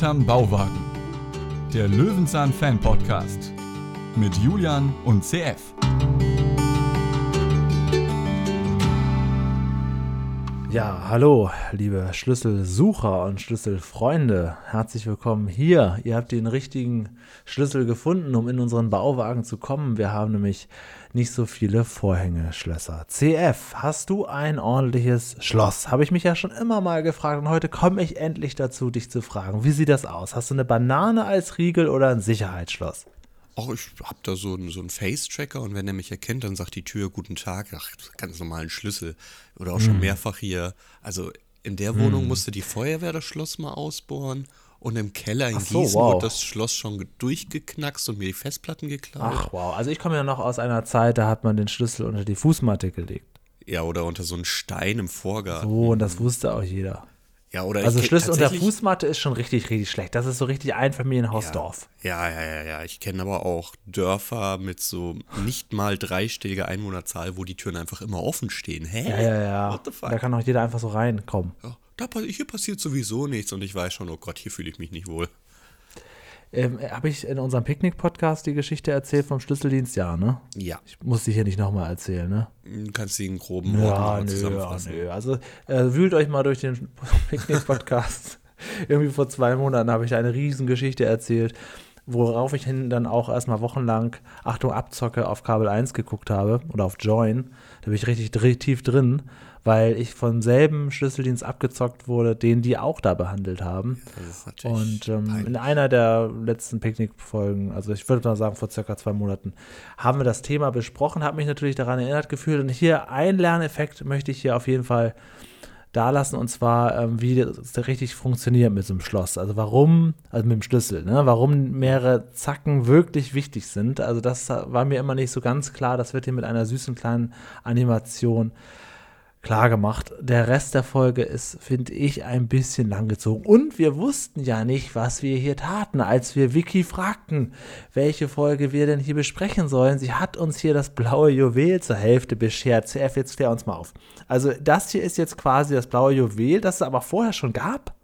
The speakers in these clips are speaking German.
Hinterm Bauwagen. Der Löwenzahn Fan Podcast mit Julian und CF. Ja, hallo, liebe Schlüsselsucher und Schlüsselfreunde. Herzlich willkommen hier. Ihr habt den richtigen Schlüssel gefunden, um in unseren Bauwagen zu kommen. Wir haben nämlich nicht so viele Vorhängeschlösser. CF, hast du ein ordentliches Schloss? Habe ich mich ja schon immer mal gefragt und heute komme ich endlich dazu, dich zu fragen. Wie sieht das aus? Hast du eine Banane als Riegel oder ein Sicherheitsschloss? Ach, ich habe da so einen, so einen Face-Tracker und wenn er mich erkennt, dann sagt die Tür Guten Tag. Ach, ganz normalen Schlüssel. Oder auch schon Hm. mehrfach hier. Also in der Wohnung musste die Feuerwehr das Schloss mal ausbohren. Und im Keller in Ach so, Gießen wow. wurde das Schloss schon durchgeknackst und mir die Festplatten geklaut. Ach wow, also ich komme ja noch aus einer Zeit, da hat man den Schlüssel unter die Fußmatte gelegt. Ja, oder unter so einen Stein im Vorgarten. So, und das wusste auch jeder. Ja, oder Also Schlüssel unter Fußmatte ist schon richtig, richtig schlecht. Das ist so richtig Einfamilienhausdorf. Ja, ja, ja, ja. Ich kenne aber auch Dörfer mit so nicht mal dreistelliger Einwohnerzahl, wo die Türen einfach immer offen stehen. Hä? Ja, ja, ja. What the fuck? Da kann auch jeder einfach so reinkommen. Ja, da, hier passiert sowieso nichts und ich weiß schon, oh Gott, hier fühle ich mich nicht wohl. Ähm, Habe ich in unserem Picknick-Podcast die Geschichte erzählt vom Schlüsseldienst? Ja, ne? Ja, Ich muss die hier nicht nochmal erzählen, ne? du kannst den groben Worten Ja, nö, ja, zusammenfassen. nö. Also äh, wühlt euch mal durch den Picknick-Podcast. Irgendwie vor zwei Monaten habe ich eine Riesengeschichte erzählt, worauf ich hin dann auch erstmal wochenlang, Achtung, Abzocke auf Kabel 1 geguckt habe oder auf Join. Da bin ich richtig dr tief drin, weil ich vom selben Schlüsseldienst abgezockt wurde, den die auch da behandelt haben. Und ähm, in einer der letzten Picknick-Folgen, also ich würde mal sagen vor circa zwei Monaten, haben wir das Thema besprochen, habe mich natürlich daran erinnert gefühlt. Und hier ein Lerneffekt möchte ich hier auf jeden Fall da lassen, und zwar, ähm, wie das richtig funktioniert mit so einem Schloss. Also warum, also mit dem Schlüssel, ne? warum mehrere Zacken wirklich wichtig sind. Also das war mir immer nicht so ganz klar. Das wird hier mit einer süßen kleinen Animation klar gemacht. Der Rest der Folge ist, finde ich, ein bisschen langgezogen. Und wir wussten ja nicht, was wir hier taten, als wir Vicky fragten, welche Folge wir denn hier besprechen sollen. Sie hat uns hier das blaue Juwel zur Hälfte beschert. CF, jetzt klär uns mal auf. Also das hier ist jetzt quasi das blaue Juwel, das es aber vorher schon gab.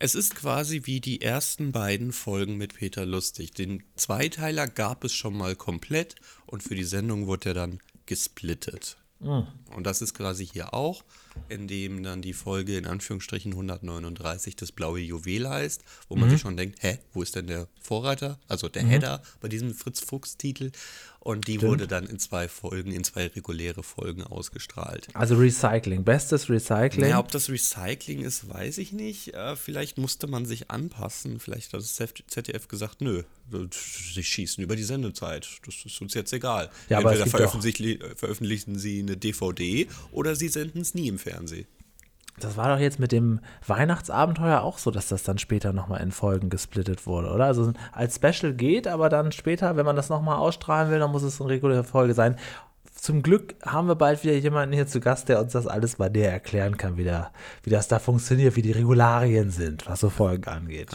Es ist quasi wie die ersten beiden Folgen mit Peter Lustig. Den Zweiteiler gab es schon mal komplett und für die Sendung wurde er dann gesplittet. Und das ist quasi hier auch, indem dann die Folge in Anführungsstrichen 139 das blaue Juwel heißt, wo man sich schon denkt, hä, wo ist denn der Vorreiter? Also der Header bei diesem Fritz-Fuchs-Titel. Und die wurde dann in zwei Folgen, in zwei reguläre Folgen ausgestrahlt. Also Recycling, bestes Recycling. Naja, ob das Recycling ist, weiß ich nicht. Äh, vielleicht musste man sich anpassen. Vielleicht hat das ZDF gesagt, nö, sie schießen über die Sendezeit. Das ist uns jetzt egal. Ja, Entweder veröffentlichen, veröffentlichen sie eine DVD oder sie senden es nie im Fernsehen. Das war doch jetzt mit dem Weihnachtsabenteuer auch so, dass das dann später nochmal in Folgen gesplittet wurde, oder? Also als Special geht, aber dann später, wenn man das nochmal ausstrahlen will, dann muss es eine reguläre Folge sein. Zum Glück haben wir bald wieder jemanden hier zu Gast, der uns das alles mal näher erklären kann, wie, der, wie das da funktioniert, wie die Regularien sind, was so Folgen angeht.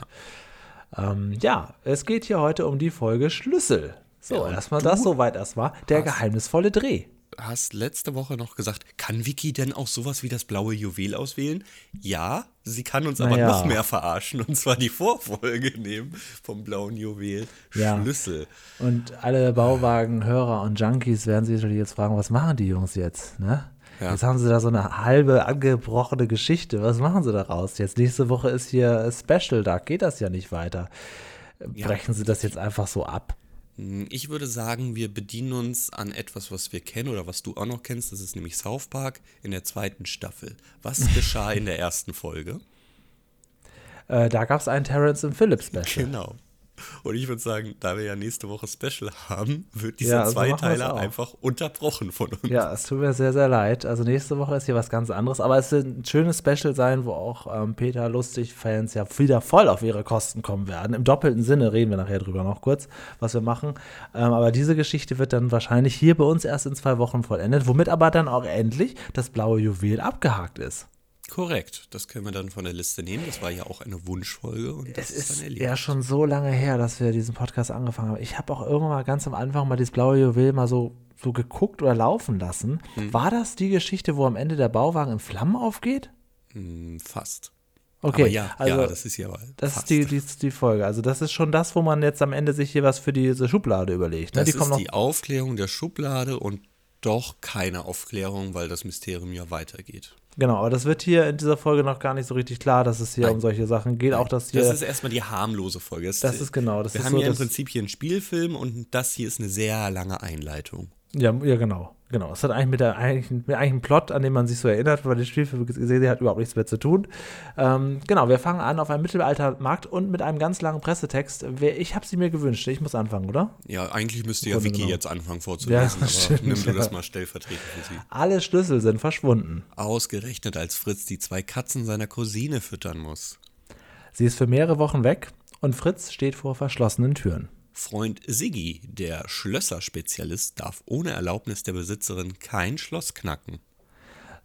Ja, ähm, ja es geht hier heute um die Folge Schlüssel. So, Ja, erstmal das soweit erstmal. Der geheimnisvolle Dreh. Hast letzte Woche noch gesagt, kann Vicky denn auch sowas wie das blaue Juwel auswählen? Ja, sie kann uns aber Naja. noch mehr verarschen und zwar die Vorfolge nehmen vom blauen Juwel. Ja. Schlüssel. Und alle Bauwagenhörer und Junkies werden sich natürlich jetzt fragen, was machen die Jungs jetzt? Ne? Ja. Jetzt haben sie da so eine halbe angebrochene Geschichte. Was machen sie daraus? Jetzt nächste Woche ist hier Special, da geht das ja nicht weiter. Ja. Brechen sie das jetzt einfach so ab? Ich würde sagen, wir bedienen uns an etwas, was wir kennen oder was du auch noch kennst. Das ist nämlich South Park in der zweiten Staffel. Was geschah in der ersten Folge? Äh, da gab es einen Terrence und Phillips Special. Genau. Und ich würde sagen, da wir ja nächste Woche Special haben, wird Ja, dieser also machen wir's Zweiteiler einfach unterbrochen von uns. Ja, es tut mir sehr, sehr leid. Also nächste Woche ist hier was ganz anderes, aber es wird ein schönes Special sein, wo auch ähm, Peter Lustig-Fans ja wieder voll auf ihre Kosten kommen werden. Im doppelten Sinne reden wir nachher drüber noch kurz, was wir machen. Ähm, aber diese Geschichte wird dann wahrscheinlich hier bei uns erst in zwei Wochen vollendet, womit aber dann auch endlich das blaue Juwel abgehakt ist. Korrekt. Das können wir dann von der Liste nehmen. Das war ja auch eine Wunschfolge. Und das Es ist dann erledigt. ja schon so lange her, dass wir diesen Podcast angefangen haben. Ich habe auch irgendwann mal ganz am Anfang mal dieses blaue Juwel mal so, so geguckt oder laufen lassen. Hm. War das die Geschichte, wo am Ende der Bauwagen in Flammen aufgeht? Hm, fast. Okay, aber ja, also ja, das ist ja das fast. ist die, die, die Folge. Also das ist schon das, wo man jetzt am Ende sich hier was für diese Schublade überlegt. Ne? Das die ist noch, die Aufklärung der Schublade und doch keine Aufklärung, weil das Mysterium ja weitergeht. genau, aber das wird hier in dieser Folge noch gar nicht so richtig klar, dass es hier Nein. um solche Sachen geht. Auch dass hier, Das ist erstmal die harmlose Folge. das ist genau, das wir ist haben so ja im das- Prinzip hier einen Spielfilm und das hier ist eine sehr lange Einleitung. Ja, ja, genau. Genau. Es hat eigentlich mit der eigentlichen, mit eigentlich einem Plot, an den man sich so erinnert, wenn man den Spielfilm gesehen hat, überhaupt nichts mehr zu tun. Ähm, genau, wir fangen an auf einem Mittelaltermarkt und mit einem ganz langen Pressetext. Ich habe sie mir gewünscht. Ich muss anfangen, oder? Ja, eigentlich müsste ja Vicky genommen. jetzt anfangen Ja, vorzulesen, das aber stimmt, nimm du das ja. mal stellvertretend für sie. Alle Schlüssel sind verschwunden. Ausgerechnet als Fritz die zwei Katzen seiner Cousine füttern muss. Sie ist für mehrere Wochen weg und Fritz steht vor verschlossenen Türen. Freund Siggi, der Schlösserspezialist, darf ohne Erlaubnis der Besitzerin kein Schloss knacken.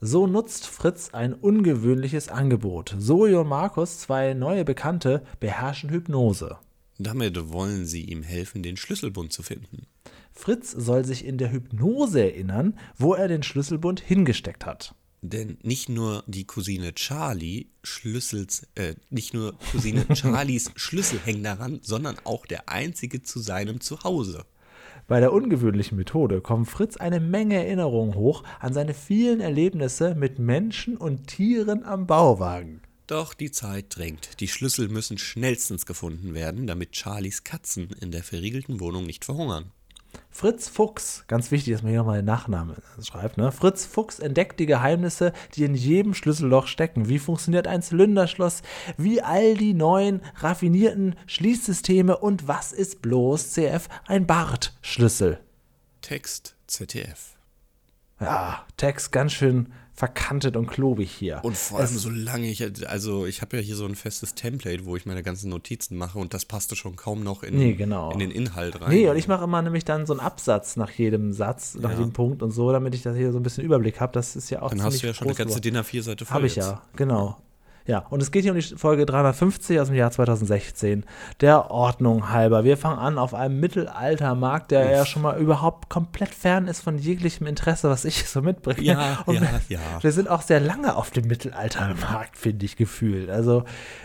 So nutzt Fritz ein ungewöhnliches Angebot. Zoe und Markus, zwei neue Bekannte, beherrschen Hypnose. Damit wollen sie ihm helfen, den Schlüsselbund zu finden. Fritz soll sich in der Hypnose erinnern, wo er den Schlüsselbund hingesteckt hat. Denn nicht nur die Cousine Charlie Schlüssels, äh, nicht nur Cousine Charlies Schlüssel hängen daran, sondern auch der einzige zu seinem Zuhause. Bei der ungewöhnlichen Methode kommen Fritz eine Menge Erinnerungen hoch an seine vielen Erlebnisse mit Menschen und Tieren am Bauwagen. Doch die Zeit drängt. Die Schlüssel müssen schnellstens gefunden werden, damit Charlies Katzen in der verriegelten Wohnung nicht verhungern. Fritz Fuchs, ganz wichtig, dass man hier nochmal den Nachnamen schreibt, ne? Fritz Fuchs entdeckt die Geheimnisse, die in jedem Schlüsselloch stecken. Wie funktioniert ein Zylinderschloss? Wie all die neuen, raffinierten Schließsysteme und was ist bloß CF ein Bartschlüssel? Text ZDF. Ja, Text ganz schön verkantet und klobig hier. Und vor allem so lange ich, also ich habe ja hier so ein festes Template, wo ich meine ganzen Notizen mache und das passte schon kaum noch in, Nee, genau. in den Inhalt rein. Nee, und ich mache immer nämlich dann so einen Absatz nach jedem Satz, nach Ja. jedem Punkt und so, damit ich das hier so ein bisschen Überblick habe. Das ist ja auch Dann hast du ja schon eine ganze DIN A4-Seite voll. Habe ich ja, genau. Ja, und es geht hier um die Folge 350 aus dem Jahr 2016. Der Ordnung halber. Wir fangen an auf einem Mittelaltermarkt, der ja schon mal überhaupt komplett fern ist von jeglichem Interesse, was ich so mitbringe. Ja, und ja, wir, ja. wir sind auch sehr lange auf dem Mittelaltermarkt, finde ich gefühlt. Also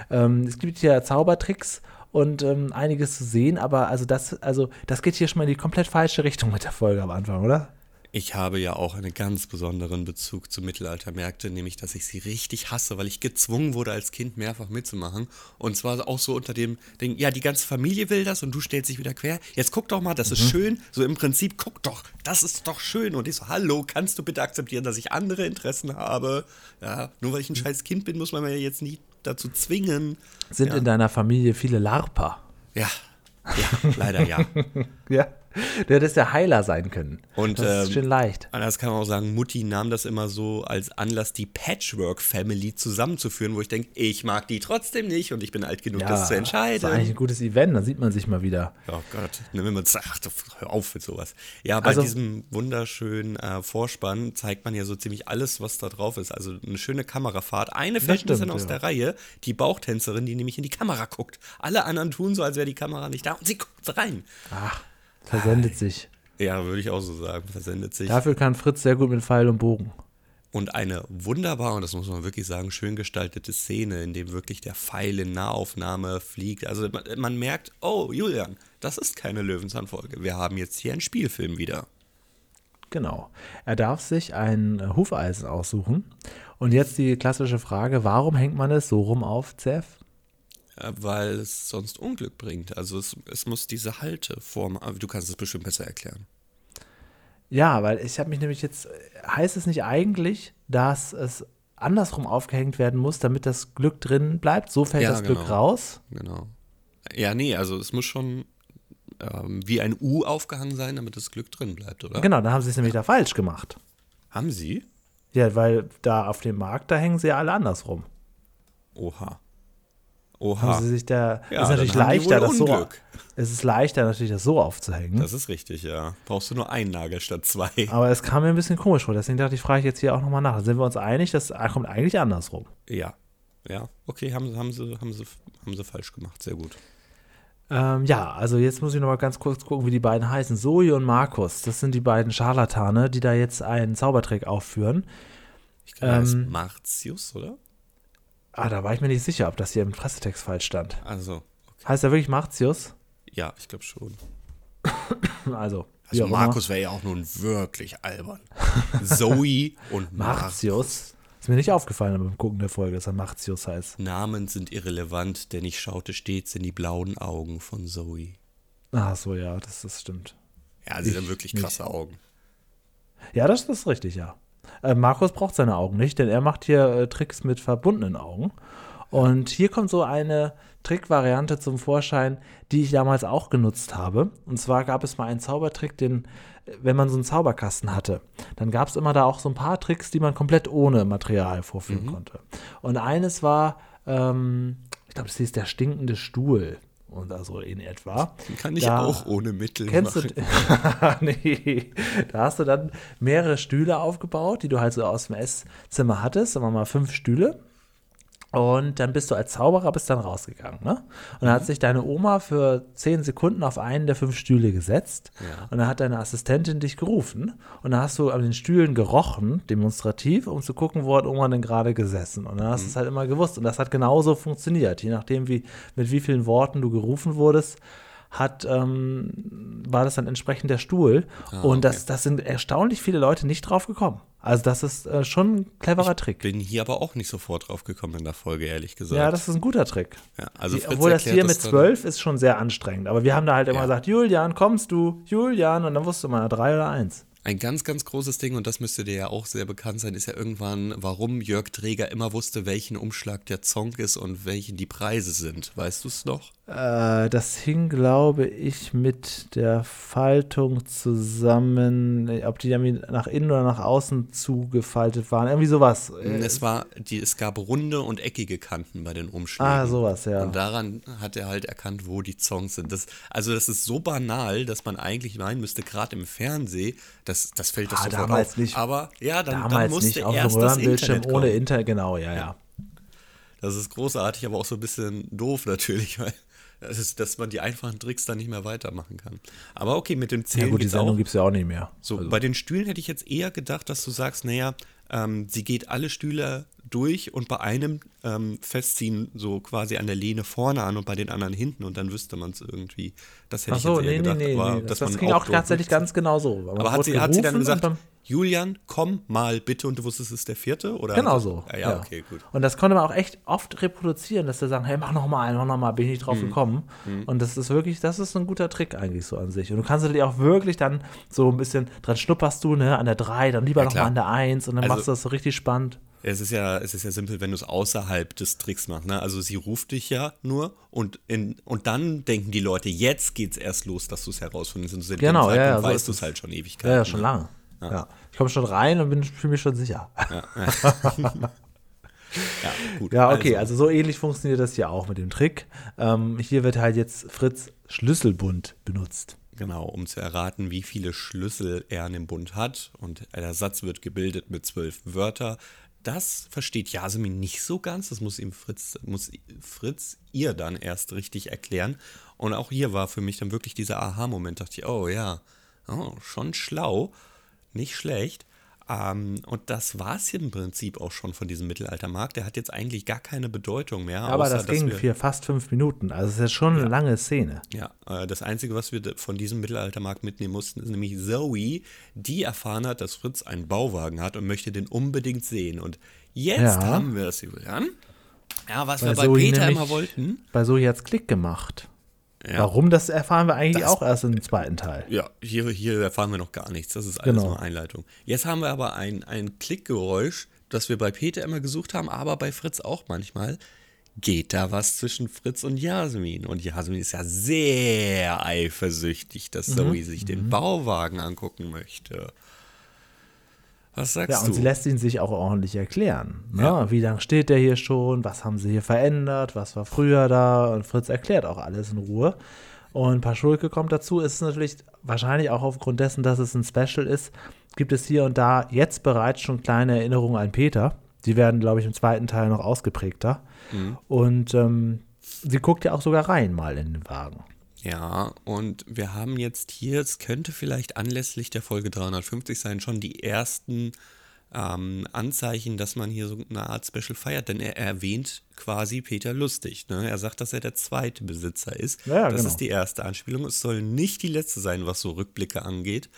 ähm, es gibt hier Zaubertricks und ähm, einiges zu sehen, aber also das, also das geht hier schon mal in die komplett falsche Richtung mit der Folge am Anfang, oder? Ich habe ja auch einen ganz besonderen Bezug zu Mittelaltermärkte, nämlich dass ich sie richtig hasse, weil ich gezwungen wurde als Kind mehrfach mitzumachen. Und zwar auch so unter dem Ding, ja, die ganze Familie will das und du stellst dich wieder quer. Jetzt guck doch mal, das ist schön. So im Prinzip, guck doch, das ist doch schön. Und ich so, hallo, kannst du bitte akzeptieren, dass ich andere Interessen habe? Ja, nur weil ich ein scheiß Kind bin, muss man mir ja jetzt nicht dazu zwingen. Sind Ja. in deiner Familie viele Larper? Ja, ja, leider ja. Ja. Du hättest ja Heiler sein können. Und, das ist ähm, schön leicht. Anders kann man auch sagen, Mutti nahm das immer so als Anlass, die Patchwork-Family zusammenzuführen, wo ich denke, ich mag die trotzdem nicht und ich bin alt genug, das zu Das ist eigentlich ein entscheiden. gutes Event, dann sieht man sich mal wieder. Oh Gott, nimm immer, ach, hör auf mit sowas. Ja, bei Also- diesem wunderschönen äh, Vorspann zeigt man ja so ziemlich alles, was da drauf ist. Also eine schöne Kamerafahrt. Eine fällt stimmt, dann aus ja. der Reihe, die Bauchtänzerin, die nämlich in die Kamera guckt. Alle anderen tun so, als wäre die Kamera nicht da und sie guckt rein. Ach, versendet sich. Ja, würde ich auch so sagen, versendet sich. Dafür kann Fritz sehr gut mit Pfeil und Bogen. Und eine wunderbar, und das muss man wirklich sagen, schön gestaltete Szene, in dem wirklich der Pfeil in Nahaufnahme fliegt. Also man, man merkt, oh Julian, das ist keine Löwenzahnfolge. Wir haben jetzt hier einen Spielfilm wieder. Genau. Er darf sich ein Hufeisen aussuchen. Und jetzt die klassische Frage: Warum hängt man es so rum auf, Zef? Äh, Weil es sonst Unglück bringt. Also es, es muss diese Halteform, aber du kannst es bestimmt besser erklären. Ja, weil ich habe mich nämlich jetzt. Heißt es nicht eigentlich, dass es andersrum aufgehängt werden muss, damit das Glück drin bleibt? So fällt Ja, das Glück genau. raus? Genau. Ja, nee, also es muss schon ähm, wie ein U aufgehangen sein, damit das Glück drin bleibt, oder? Genau, dann haben sie es nämlich da falsch gemacht. Haben sie? Ja, weil da auf dem Markt, da hängen sie ja alle andersrum. Oha. Haben Oha. sie sich da, Ja, ist natürlich haben leichter, das so, es ist leichter natürlich, das so aufzuhängen. Das ist richtig, ja. Brauchst du nur einen Nagel statt zwei. aber es kam mir ein bisschen komisch vor, deswegen dachte ich, frage ich jetzt hier auch nochmal nach. Sind wir uns einig, das kommt eigentlich andersrum? Ja. Ja, okay, haben, sie- haben, sie, haben, sie, haben sie falsch gemacht. Sehr gut. Ähm, ja, also jetzt muss ich nochmal ganz kurz gucken, wie die beiden heißen. Zoe und Markus, das sind die beiden Scharlatane, die da jetzt einen Zaubertrick aufführen. Ich glaube, Ähm, Martius, oder? Ah, da war ich mir nicht sicher, ob das hier im Pressetext falsch stand. Also, Heißt er wirklich Martius? ja, ich glaube schon. Also, Also. Markus wäre ja auch nun wirklich albern. Zoe und Martius. Martius. Ist mir nicht aufgefallen beim Gucken der Folge, dass er Martius heißt. Namen sind irrelevant, denn ich schaute stets in die blauen Augen von Zoe. Ach so, ja, das, das stimmt. Ja, sie Ich haben wirklich nicht. krasse Augen. Ja, das ist richtig, ja. Äh, Markus braucht seine Augen nicht, denn er macht hier äh, Tricks mit verbundenen Augen. Und hier kommt so eine Trickvariante zum Vorschein, die ich damals auch genutzt habe. Und zwar gab es mal einen Zaubertrick, den, wenn man so einen Zauberkasten hatte, dann gab es immer da auch so ein paar Tricks, die man komplett ohne Material vorführen konnte. Und eines war, ähm, ich glaube, das hieß der stinkende Stuhl. Und also in etwa. Kann ich Da- auch ohne Mittel Kennst machen. du? nee. Da hast du dann mehrere Stühle aufgebaut, die du halt so aus dem Esszimmer hattest. Sagen wir mal fünf Stühle. Und dann bist du als Zauberer bist dann rausgegangen, ne? Und dann hat sich deine Oma für zehn Sekunden auf einen der fünf Stühle gesetzt. Ja. Und dann hat deine Assistentin dich gerufen. Und dann hast du an den Stühlen gerochen, demonstrativ, um zu gucken, wo hat Oma denn gerade gesessen. Und dann hast du es halt immer gewusst. Und das hat genauso funktioniert. Je nachdem, wie, mit wie vielen Worten du gerufen wurdest, hat, ähm, war das dann entsprechend der Stuhl. und das, das sind erstaunlich viele Leute nicht drauf gekommen. Also das ist äh, schon ein cleverer Trick. Bin hier aber auch nicht sofort drauf gekommen in der Folge, ehrlich gesagt. Ja, das ist ein guter Trick. Ja, also Die- Obwohl das hier mit dann- zwölf ist schon sehr anstrengend. Aber wir haben da halt immer Ja. gesagt, Julian, kommst du? Julian. Und dann wusste man, drei oder eins. Ein ganz, ganz großes Ding, und das müsste dir ja auch sehr bekannt sein, ist ja irgendwann, warum Jörg Träger immer wusste, welchen Umschlag der Zonk ist und welchen die Preise sind. Weißt du es noch? Äh, das hing, glaube ich, mit der Faltung zusammen, ob die irgendwie nach innen oder nach außen zugefaltet waren. Irgendwie sowas. Äh, es war, die, es gab runde und eckige Kanten bei den Umschlägen. ah, sowas, ja. Und daran hat er halt erkannt, wo die Songs sind. Das, also das ist so banal, dass man eigentlich meinen müsste, gerade im Fernsehen, das, das fällt das Ah, sofort damals auf. nicht. Aber ja, dann, dann Damals musste nicht auf erst dem das Röhrenbildschirm Internet ohne. Internet, genau, ja, ja. Das ist großartig, aber auch so ein bisschen doof natürlich, weil das ist, dass man die einfachen Tricks dann nicht mehr weitermachen kann. Aber okay, mit dem Ja Zählen gut, die Sendung gibt es ja auch nicht mehr. So, Also, bei den Stühlen hätte ich jetzt eher gedacht, dass du sagst, naja, ähm, sie geht alle Stühle durch und bei einem ähm, festziehen so quasi an der Lehne vorne an und bei den anderen hinten und dann wüsste man es irgendwie. Das hätte Ach ich so, jetzt eher nee, nee, gedacht. nee, nee. Das, das ging auch tatsächlich ganz genau so. Aber hat sie, hat sie dann gesagt, Julian, komm mal bitte und du wusstest, es ist der vierte? Oder Genau so. Ja, ja, okay, gut. Und das konnte man auch echt oft reproduzieren, dass sie sagen, hey, mach noch mal einen, mach noch mal, bin ich nicht Mhm. drauf gekommen. Und das ist wirklich, das ist ein guter Trick eigentlich so an sich. Und du kannst natürlich auch wirklich dann so ein bisschen dran schnupperst du, ne, an der 3, dann lieber Ja, noch mal an der 1 und dann Also- machst du das so richtig spannend. Es ist ja, es ist ja simpel, wenn du es außerhalb des Tricks machst. Ne? Also sie ruft dich ja nur und, in, und dann denken die Leute, jetzt geht's erst los, dass du es herausfindest. Und zu dem Genau, ja, Zeitpunkt ja, so weißt du es es. halt schon Ewigkeiten. Ja, ja, schon ne? lange. Ja. Ich komme schon rein und bin fühle mich schon sicher. Ja, gut. Ja, okay, also. so ähnlich funktioniert das hier auch mit dem Trick. Ähm, hier wird halt jetzt Fritz Schlüsselbund benutzt. Genau, um zu erraten, wie viele Schlüssel er an dem Bund hat. Und der Satz wird gebildet mit zwölf Wörter. Das versteht Jasmin nicht so ganz. Das muss ihm Fritz, muss Fritz ihr dann erst richtig erklären. Und auch hier war für mich dann wirklich dieser Aha-Moment. Dachte ich, oh ja, oh, schon schlau, nicht schlecht. Ähm, und das war es im Prinzip auch schon von diesem Mittelaltermarkt. Der hat jetzt eigentlich gar keine Bedeutung mehr. Aber außer, das ging für fast fünf Minuten. Also es ist schon eine lange Szene. Ja, äh, das Einzige, was wir von diesem Mittelaltermarkt mitnehmen mussten, ist nämlich Zoe, die erfahren hat, dass Fritz einen Bauwagen hat und möchte den unbedingt sehen. Und jetzt Ja. haben wir es, Julian. Ja, was wir bei Zoe Peter nämlich- immer wollten. Bei so jetzt Klick gemacht. Ja. Warum, das erfahren wir eigentlich Das- auch erst im zweiten Teil. Ja, hier, hier erfahren wir noch gar nichts. Das ist alles Genau. nur Einleitung. Jetzt haben wir aber ein, ein Klickgeräusch, das wir bei Peter immer gesucht haben, aber bei Fritz auch manchmal. Geht da was zwischen Fritz und Jasmin? Und Jasmin ist ja sehr eifersüchtig, dass Mhm. Zoe sich den Bauwagen angucken möchte. Was sagst Ja, und du? sie lässt ihn sich auch ordentlich erklären. Ne? Ja. Wie lange steht der hier schon? Was haben sie hier verändert? Was war früher da? Und Fritz erklärt auch alles in Ruhe. Und Paschulke kommt dazu. Es ist natürlich wahrscheinlich auch aufgrund dessen, dass es ein Special ist, gibt es hier und da jetzt bereits schon kleine Erinnerungen an Peter. Die werden, glaube ich, im zweiten Teil noch ausgeprägter. Mhm. Und ähm, sie guckt ja auch sogar rein mal in den Wagen. Ja, und wir haben jetzt hier, es könnte vielleicht anlässlich der Folge 350 sein, schon die ersten ähm, Anzeichen, dass man hier so eine Art Special feiert, denn er erwähnt quasi Peter Lustig. Ne? Er sagt, dass er der zweite Besitzer ist. Ja, das genau. ist die erste Anspielung. Es soll nicht die letzte sein, was so Rückblicke angeht.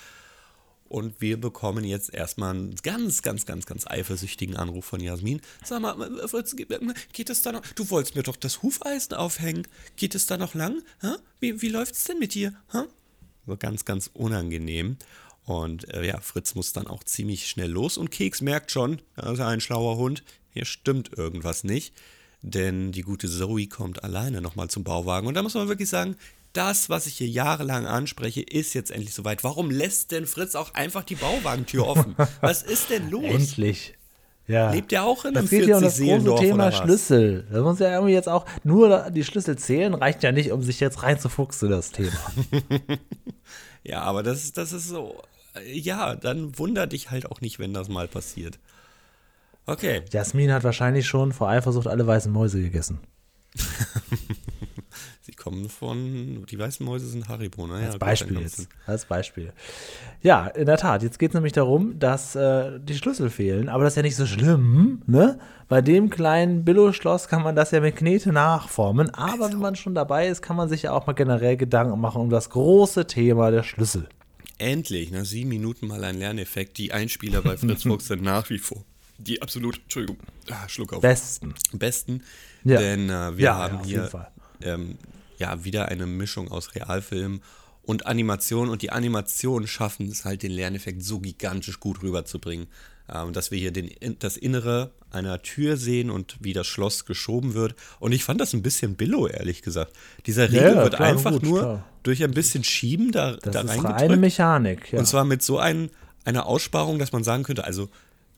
Und wir bekommen jetzt erstmal einen ganz, ganz, ganz, ganz eifersüchtigen Anruf von Jasmin. Sag mal, äh, Fritz, geht- geht es da noch? Du wolltest mir doch das Hufeisen aufhängen. Geht es da noch lang? Hä? Wie, wie läuft's denn mit dir? So ganz, ganz unangenehm. Und äh, ja, Fritz muss dann auch ziemlich schnell los und Keks merkt schon, er ist ein schlauer Hund, hier stimmt irgendwas nicht. Denn die gute Zoe kommt alleine nochmal zum Bauwagen. Und da muss man wirklich sagen, das, was ich hier jahrelang anspreche, ist jetzt endlich soweit. Warum lässt denn Fritz auch einfach die Bauwagentür offen? Was ist denn los? Endlich. Ja. Lebt er auch in das einem geht ja um das 40 große Thema? Schlüssel. Das muss ja irgendwie jetzt auch, nur die Schlüssel zählen reicht ja nicht, um sich jetzt reinzufuchsen, das Thema. Ja, aber das, das ist so. Ja, dann wunder dich halt auch nicht, wenn das mal passiert. Okay. Jasmin hat wahrscheinlich schon vor Eifersucht alle weißen Mäuse gegessen. Sie kommen von. Die weißen Mäuse sind Haribo, ne? Ja, Als gut, Beispiel jetzt. Als Beispiel. Ja, in der Tat. Jetzt geht es nämlich darum, dass äh, die Schlüssel fehlen. Aber das ist ja nicht so schlimm, ne? Bei dem kleinen Billo-Schloss kann man das ja mit Knete nachformen. Aber wenn man schon dabei ist, kann man sich ja auch mal generell Gedanken machen um das große Thema der Schlüssel. Endlich, nach sieben Minuten mal ein Lerneffekt. Die Einspieler bei Fritz Fuchs sind nach wie vor die absolut, Entschuldigung, ah, Schluck auf, Besten. besten. Ja. Denn äh, wir Ja, haben ja, auf jeden hier Fall. ähm, ja wieder eine Mischung aus Realfilm und Animation. Und die Animationen schaffen es halt, den Lerneffekt so gigantisch gut rüberzubringen. Ähm, dass wir hier den, das Innere einer Tür sehen und wie das Schloss geschoben wird. Und ich fand das ein bisschen billow, ehrlich gesagt. Dieser Riegel ja, wird klar, einfach gut, nur klar. durch ein bisschen Schieben da, Das da ist reingedrückt. reine Mechanik. Ja. Und zwar mit so ein, einer Aussparung, dass man sagen könnte, also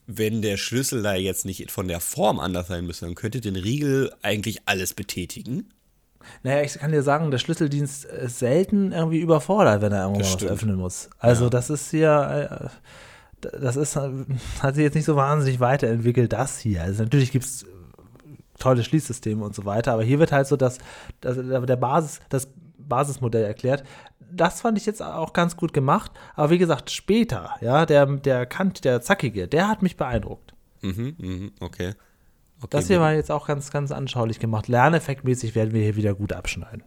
wenn der Schlüssel da jetzt nicht von der Form anders sein müsste, dann könnte den Riegel eigentlich alles betätigen. Naja, ich kann dir sagen, der Schlüsseldienst ist selten irgendwie überfordert, wenn er irgendwo Das mal was stimmt. öffnen muss. Also das ist hier, äh, das ist, äh, hat sich jetzt nicht so wahnsinnig weiterentwickelt, das hier. Also natürlich gibt es tolle Schließsysteme und so weiter, aber hier wird halt so das, das der Basis, das Basismodell erklärt. Das fand ich jetzt auch ganz gut gemacht, aber wie gesagt, später, ja, der, der Kant, der Zackige, der hat mich beeindruckt. Mhm, mhm, okay. Okay. Das hier war jetzt auch ganz, ganz anschaulich gemacht. Lerneffektmäßig werden wir hier wieder gut abschneiden.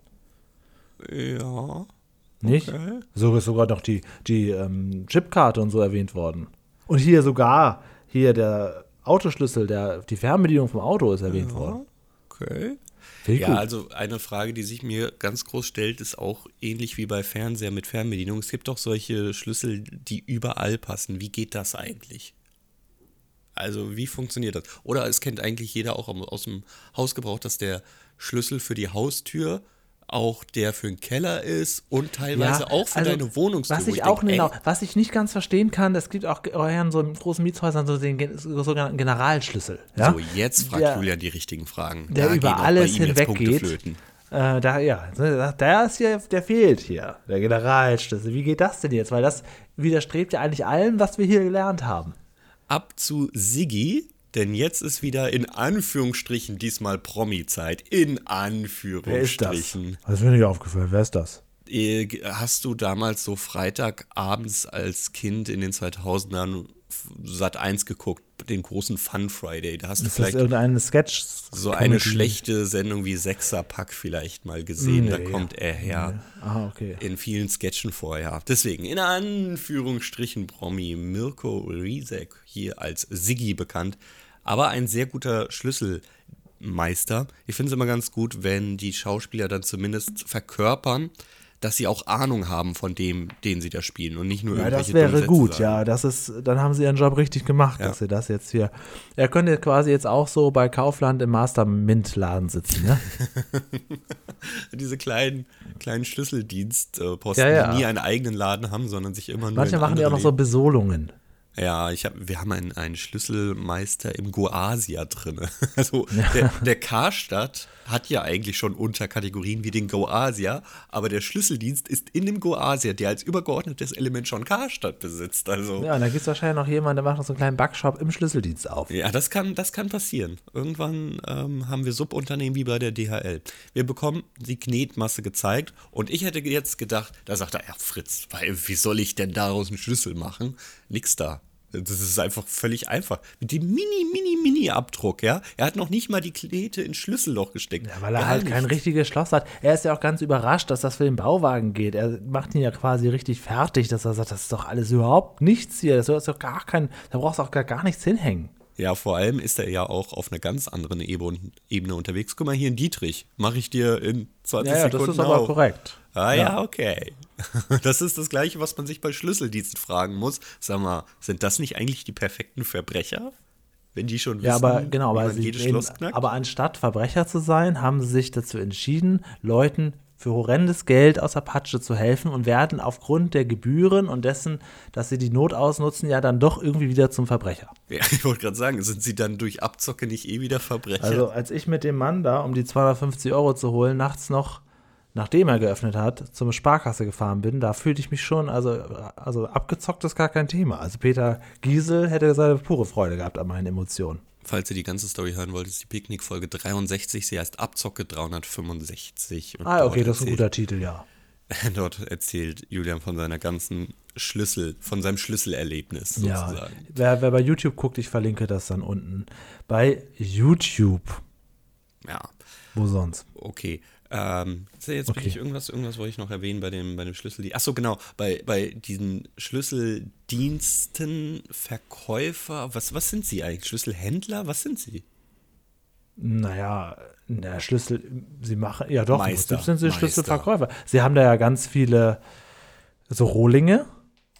Ja. Nicht? Okay. So ist sogar noch die, die ähm, Chipkarte und so erwähnt worden. Und hier sogar, hier der Autoschlüssel, der, die Fernbedienung vom Auto ist erwähnt worden. Okay. Ja, gut. also eine Frage, die sich mir ganz groß stellt, ist auch ähnlich wie bei Fernseher mit Fernbedienung. Es gibt doch solche Schlüssel, die überall passen. Wie geht das eigentlich? Also wie funktioniert das? Oder es kennt eigentlich jeder auch aus dem Hausgebrauch, dass der Schlüssel für die Haustür auch der für den Keller ist und teilweise auch für also, deine Wohnungstür. Was wo ich auch denk, genau, was ich nicht ganz verstehen kann, es gibt auch äh, in so großen Mietshäusern so den gen- sogenannten Generalschlüssel. Ja? So, jetzt fragt Der- Julian die richtigen Fragen. der Da über alles hinweggeht. Äh, da, ja, der ist hier, der fehlt hier, der Generalschlüssel. Wie geht das denn jetzt? Weil das widerstrebt ja eigentlich allem, was wir hier gelernt haben. Ab zu Siggi, denn jetzt ist wieder in Anführungsstrichen diesmal Promi-Zeit. In Anführungsstrichen. Das ist mir nicht aufgefallen. Wer ist das? Äh, Hast du damals so Freitagabends als Kind in den 2000ern Sat 1 geguckt, den großen Fun Friday? Da hast du Ist das vielleicht irgendeine Sketch? so eine schlechte Sendung wie Sechserpack vielleicht mal gesehen. da Nee. kommt er her. Ah, okay. In vielen Sketchen vorher. Deswegen, in Anführungsstrichen Promi, Mirko Rizek, hier als Siggi bekannt, aber ein sehr guter Schlüsselmeister. Ich finde es immer ganz gut, wenn die Schauspieler dann zumindest verkörpern, dass sie auch Ahnung haben von dem, den sie da spielen und nicht nur Ja, irgendwelche das wäre Sätze gut, sagen. ja. Das ist, dann haben sie ihren Job richtig gemacht, Ja. dass sie das jetzt hier. Er könnte quasi jetzt auch so bei Kaufland im Master Mint-Laden sitzen, ne? Diese kleinen, kleinen Schlüsseldienstposten, Ja, ja. die nie einen eigenen Laden haben, sondern sich immer nur Manche machen ja auch noch so Besolungen. Ja, ich hab, wir haben einen, einen Schlüsselmeister im Goasia drin. Also der, der Karstadt hat ja eigentlich schon Unterkategorien wie den Goasia, aber der Schlüsseldienst ist in dem Goasia, der als übergeordnetes Element schon Karstadt besitzt. Also Ja, und da gibt es wahrscheinlich noch jemanden, der macht noch so einen kleinen Backshop im Schlüsseldienst auf. ja, das kann, das kann passieren. Irgendwann ähm, haben wir Subunternehmen wie bei der DHL. Wir bekommen die Knetmasse gezeigt und ich hätte jetzt gedacht, da sagt er, ja Fritz, weil, wie soll ich denn daraus einen Schlüssel machen? Nix da. Das ist einfach völlig einfach. Mit dem mini, mini, mini Abdruck, ja. Er hat noch nicht mal die Klete ins Schlüsselloch gesteckt. Ja, weil er Gar halt nicht. kein richtiges Schloss hat. Er ist ja auch ganz überrascht, dass das für den Bauwagen geht. Er macht ihn ja quasi richtig fertig, dass er sagt, das ist doch alles überhaupt nichts hier. Das ist doch gar kein, da brauchst du auch gar, gar nichts hinhängen. Ja, vor allem ist er ja auch auf einer ganz anderen Ebene, unterwegs. Guck mal hier in Dietrich. Mache ich dir in 20 Ja, ja, das Sekunden ist aber korrekt. Ah ja, okay. Das ist das Gleiche, was man sich bei Schlüsseldiensten fragen muss. Sag mal, sind das nicht eigentlich die perfekten Verbrecher? Wenn die schon wissen, Ja, aber genau, wie aber, sie jedes Schloss knackt? aber anstatt Verbrecher zu sein, haben sie sich dazu entschieden, Leuten für horrendes Geld aus der Patsche zu helfen und werden aufgrund der Gebühren und dessen, dass sie die Not ausnutzen, ja dann doch irgendwie wieder zum Verbrecher. ja, ich wollte gerade sagen, sind sie dann durch Abzocke nicht eh wieder Verbrecher? Also als ich mit dem Mann da, um die 250 Euro zu holen, nachts noch, nachdem er geöffnet hat, zum Sparkasse gefahren bin, da fühlte ich mich schon, also, also abgezockt ist gar kein Thema. Also Peter Giesel hätte seine pure Freude gehabt an meinen Emotionen. Falls ihr die ganze Story hören wollt, ist die Picknick-Folge 63. Sie heißt Abzocke 365. Und Ah, okay, das ist ein guter Titel, ja. Dort erzählt Julian von seiner ganzen Schlüssel, von seinem Schlüsselerlebnis Ja, sozusagen. wer, wer bei YouTube guckt, ich verlinke das dann unten. Bei YouTube. Ja, Wo sonst? okay. Ähm, ist ja jetzt Okay. wirklich irgendwas, irgendwas wollte ich noch erwähnen bei dem, bei dem Schlüssel. Achso, genau, bei, bei diesen Schlüsseldiensten, Verkäufer, was, was sind sie eigentlich? Schlüsselhändler? Was sind sie? Naja, der Schlüssel, sie machen, ja doch, Meister, sind sie Meister. Schlüsselverkäufer. Sie haben da ja ganz viele so Rohlinge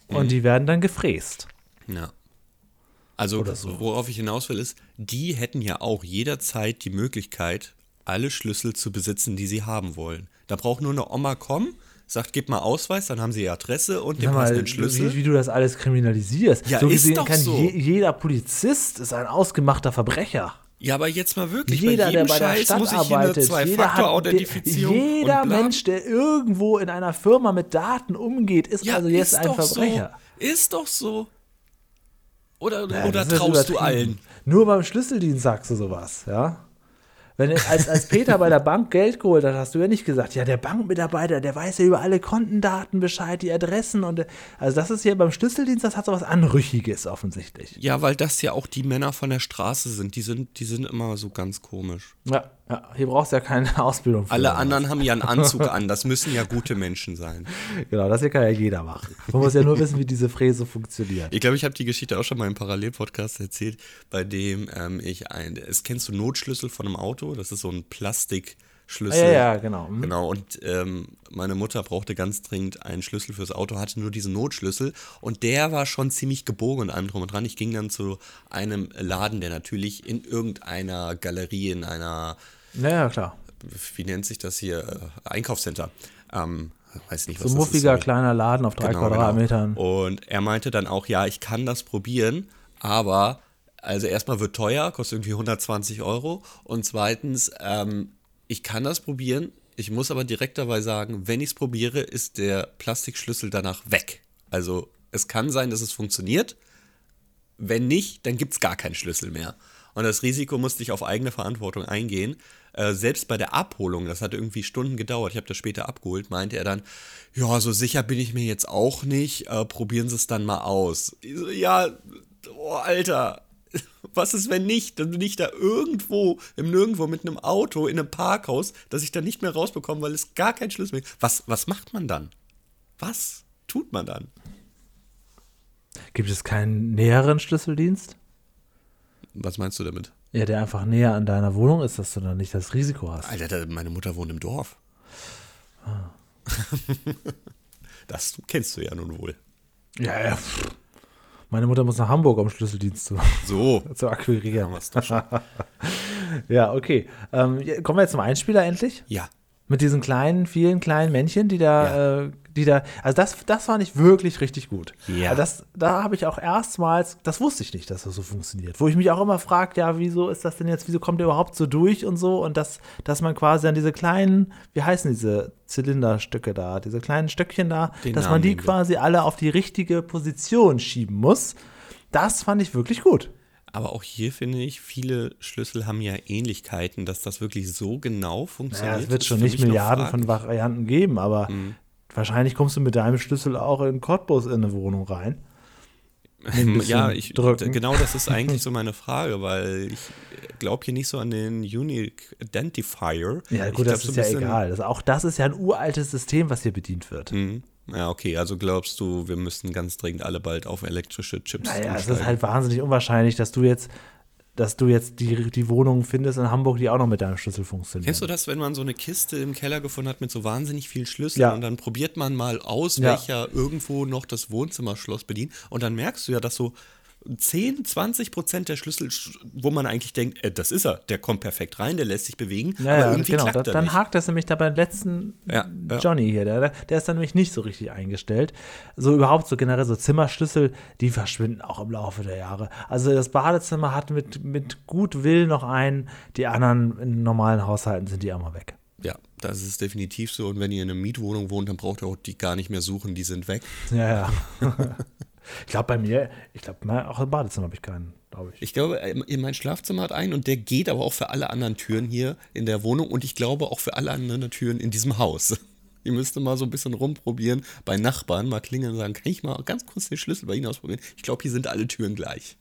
Mhm. und die werden dann gefräst. Ja. Also, so. worauf ich hinaus will, ist, die hätten ja auch jederzeit die Möglichkeit, alle Schlüssel zu besitzen, die sie haben wollen. Da braucht nur eine Oma kommen, sagt, gib mal Ausweis, dann haben sie die Adresse und den passenden Schlüssel. Wie, wie du das alles kriminalisierst. Ja, so ist gesehen doch kann so. je, jeder Polizist ist ein ausgemachter Verbrecher. Ja, aber jetzt mal wirklich, Jeder, bei der jedem bei der Scheiß Stadt muss ich hier eine arbeitet, jeder, hat, der, Zwei-Faktor-Authentifizierung jeder. Mensch, der irgendwo in einer Firma mit Daten umgeht, ist ja, also jetzt ist ein Verbrecher. So. Ist doch so. Oder, Ja, oder traust du allen? Nur beim Schlüsseldienst sagst du sowas, ja? Wenn als, als Peter bei der Bank Geld geholt hat, hast du ja nicht gesagt, ja, der Bankmitarbeiter, der weiß ja über alle Kontendaten Bescheid, die Adressen und also das ist hier beim Schlüsseldienst, das hat so was Anrüchiges offensichtlich. Ja, weil das ja auch die Männer von der Straße sind. Die sind, die sind immer so ganz komisch. Ja, ja hier brauchst du ja keine Ausbildung für. Alle anderen haben ja einen Anzug an. Das müssen ja gute Menschen sein. Genau, das hier kann ja jeder machen. Man muss ja nur wissen, wie diese Fräse funktioniert. Ich glaube, ich habe die Geschichte auch schon mal im Parallelpodcast erzählt, bei dem ähm, ich ein. Es kennst du Notschlüssel von einem Auto? Das ist so ein Plastikschlüssel. Ja, ja, genau. Hm. Genau, und ähm, meine Mutter brauchte ganz dringend einen Schlüssel fürs Auto, hatte nur diesen Notschlüssel und der war schon ziemlich gebogen und allem drum und dran. Ich ging dann zu einem Laden, der natürlich in irgendeiner Galerie, in einer, Naja, klar. wie nennt sich das hier, Einkaufscenter, ähm, weiß nicht, So was ein das ist. muffiger sorry. kleiner Laden auf drei Genau, Quadratmetern. Genau. Und er meinte dann auch, ja, ich kann das probieren, aber also erstmal wird teuer, kostet irgendwie 120 Euro. Und zweitens, ähm, ich kann das probieren. Ich muss aber direkt dabei sagen, wenn ich es probiere, ist der Plastikschlüssel danach weg. Also es kann sein, dass es funktioniert. Wenn nicht, dann gibt es gar keinen Schlüssel mehr. Und das Risiko musste ich auf eigene Verantwortung eingehen. Äh, selbst bei der Abholung, das hat irgendwie Stunden gedauert, ich habe das später abgeholt, meinte er dann, ja, so sicher bin ich mir jetzt auch nicht, äh, probieren Sie es dann mal aus. So, ja, oh, Alter, was ist, wenn nicht? Dann bin ich da irgendwo, im Nirgendwo mit einem Auto in einem Parkhaus, das ich dann nicht mehr rausbekomme, weil es gar keinen Schlüssel mehr Was, was macht man dann? Was tut man dann? Gibt es keinen näheren Schlüsseldienst? Was meinst du damit? Ja, der einfach näher an deiner Wohnung ist, dass du dann nicht das Risiko hast. Alter, meine Mutter wohnt im Dorf. Das kennst du ja nun wohl. Ja, ja. Meine Mutter muss nach Hamburg, um Schlüsseldienst zu, So, zu akquirieren. schon. Ja, okay. Ähm, ja, kommen wir jetzt zum Einspieler endlich? Ja, Mit diesen kleinen, vielen kleinen Männchen, die da, äh, die da, also das, das fand ich wirklich richtig gut. Ja. Also Das, da habe ich auch erstmals, das wusste ich nicht, dass das so funktioniert. Wo ich mich auch immer frage, ja, wieso ist das denn jetzt, wieso kommt der überhaupt so durch und so und das, dass man quasi an diese kleinen, wie heißen diese Zylinderstücke da, diese kleinen Stöckchen da, Den dass man die quasi alle auf die richtige Position schieben muss. Das fand ich wirklich gut. Aber auch hier finde ich, viele Schlüssel haben ja Ähnlichkeiten, dass das wirklich so genau funktioniert. Naja, es wird schon nicht Milliarden von Varianten geben, aber Mhm. wahrscheinlich kommst du mit deinem Schlüssel auch in Cottbus in eine Wohnung rein. ja, ich, drücken. genau das ist eigentlich so meine Frage, weil ich glaube hier nicht so an den Unique Identifier. Ja, gut, glaub, das ist ja egal. Das, auch das ist ja ein uraltes System, was hier bedient wird. Mhm. Ja, okay, also glaubst du, wir müssen ganz dringend alle bald auf elektrische Chips Naja, es ist halt wahnsinnig unwahrscheinlich, dass du jetzt dass du jetzt die, die Wohnungen findest in Hamburg, die auch noch mit deinem Schlüssel funktionieren. Kennst du das, wenn man so eine Kiste im Keller gefunden hat mit so wahnsinnig vielen Schlüsseln ja. und dann probiert man mal aus, ja. welcher irgendwo noch das Wohnzimmerschloss bedient und dann merkst du ja, dass so 10, 20 Prozent der Schlüssel, wo man eigentlich denkt, äh, das ist er, der kommt perfekt rein, der lässt sich bewegen, ja, aber irgendwie genau. da, Dann nicht. hakt das nämlich da beim letzten ja. Johnny hier, der, der ist dann nämlich nicht so richtig eingestellt. So überhaupt so generell so Zimmerschlüssel, die verschwinden auch im Laufe der Jahre. Also das Badezimmer hat mit, mit gut Will noch einen, die anderen in normalen Haushalten sind die einmal weg. Ja, das ist definitiv so. Und wenn ihr in einer Mietwohnung wohnt, dann braucht ihr auch die gar nicht mehr suchen, die sind weg. Ja, ja. Ich glaube, bei mir, ich glaube, auch im Badezimmer habe ich keinen, glaube ich. Ich glaube, mein Schlafzimmer hat einen und der geht aber auch für alle anderen Türen hier in der Wohnung und ich glaube auch für alle anderen Türen in diesem Haus. Ihr müsst mal so ein bisschen rumprobieren bei Nachbarn, mal klingeln und sagen, kann ich mal ganz kurz den Schlüssel bei Ihnen ausprobieren? Ich glaube, hier sind alle Türen gleich.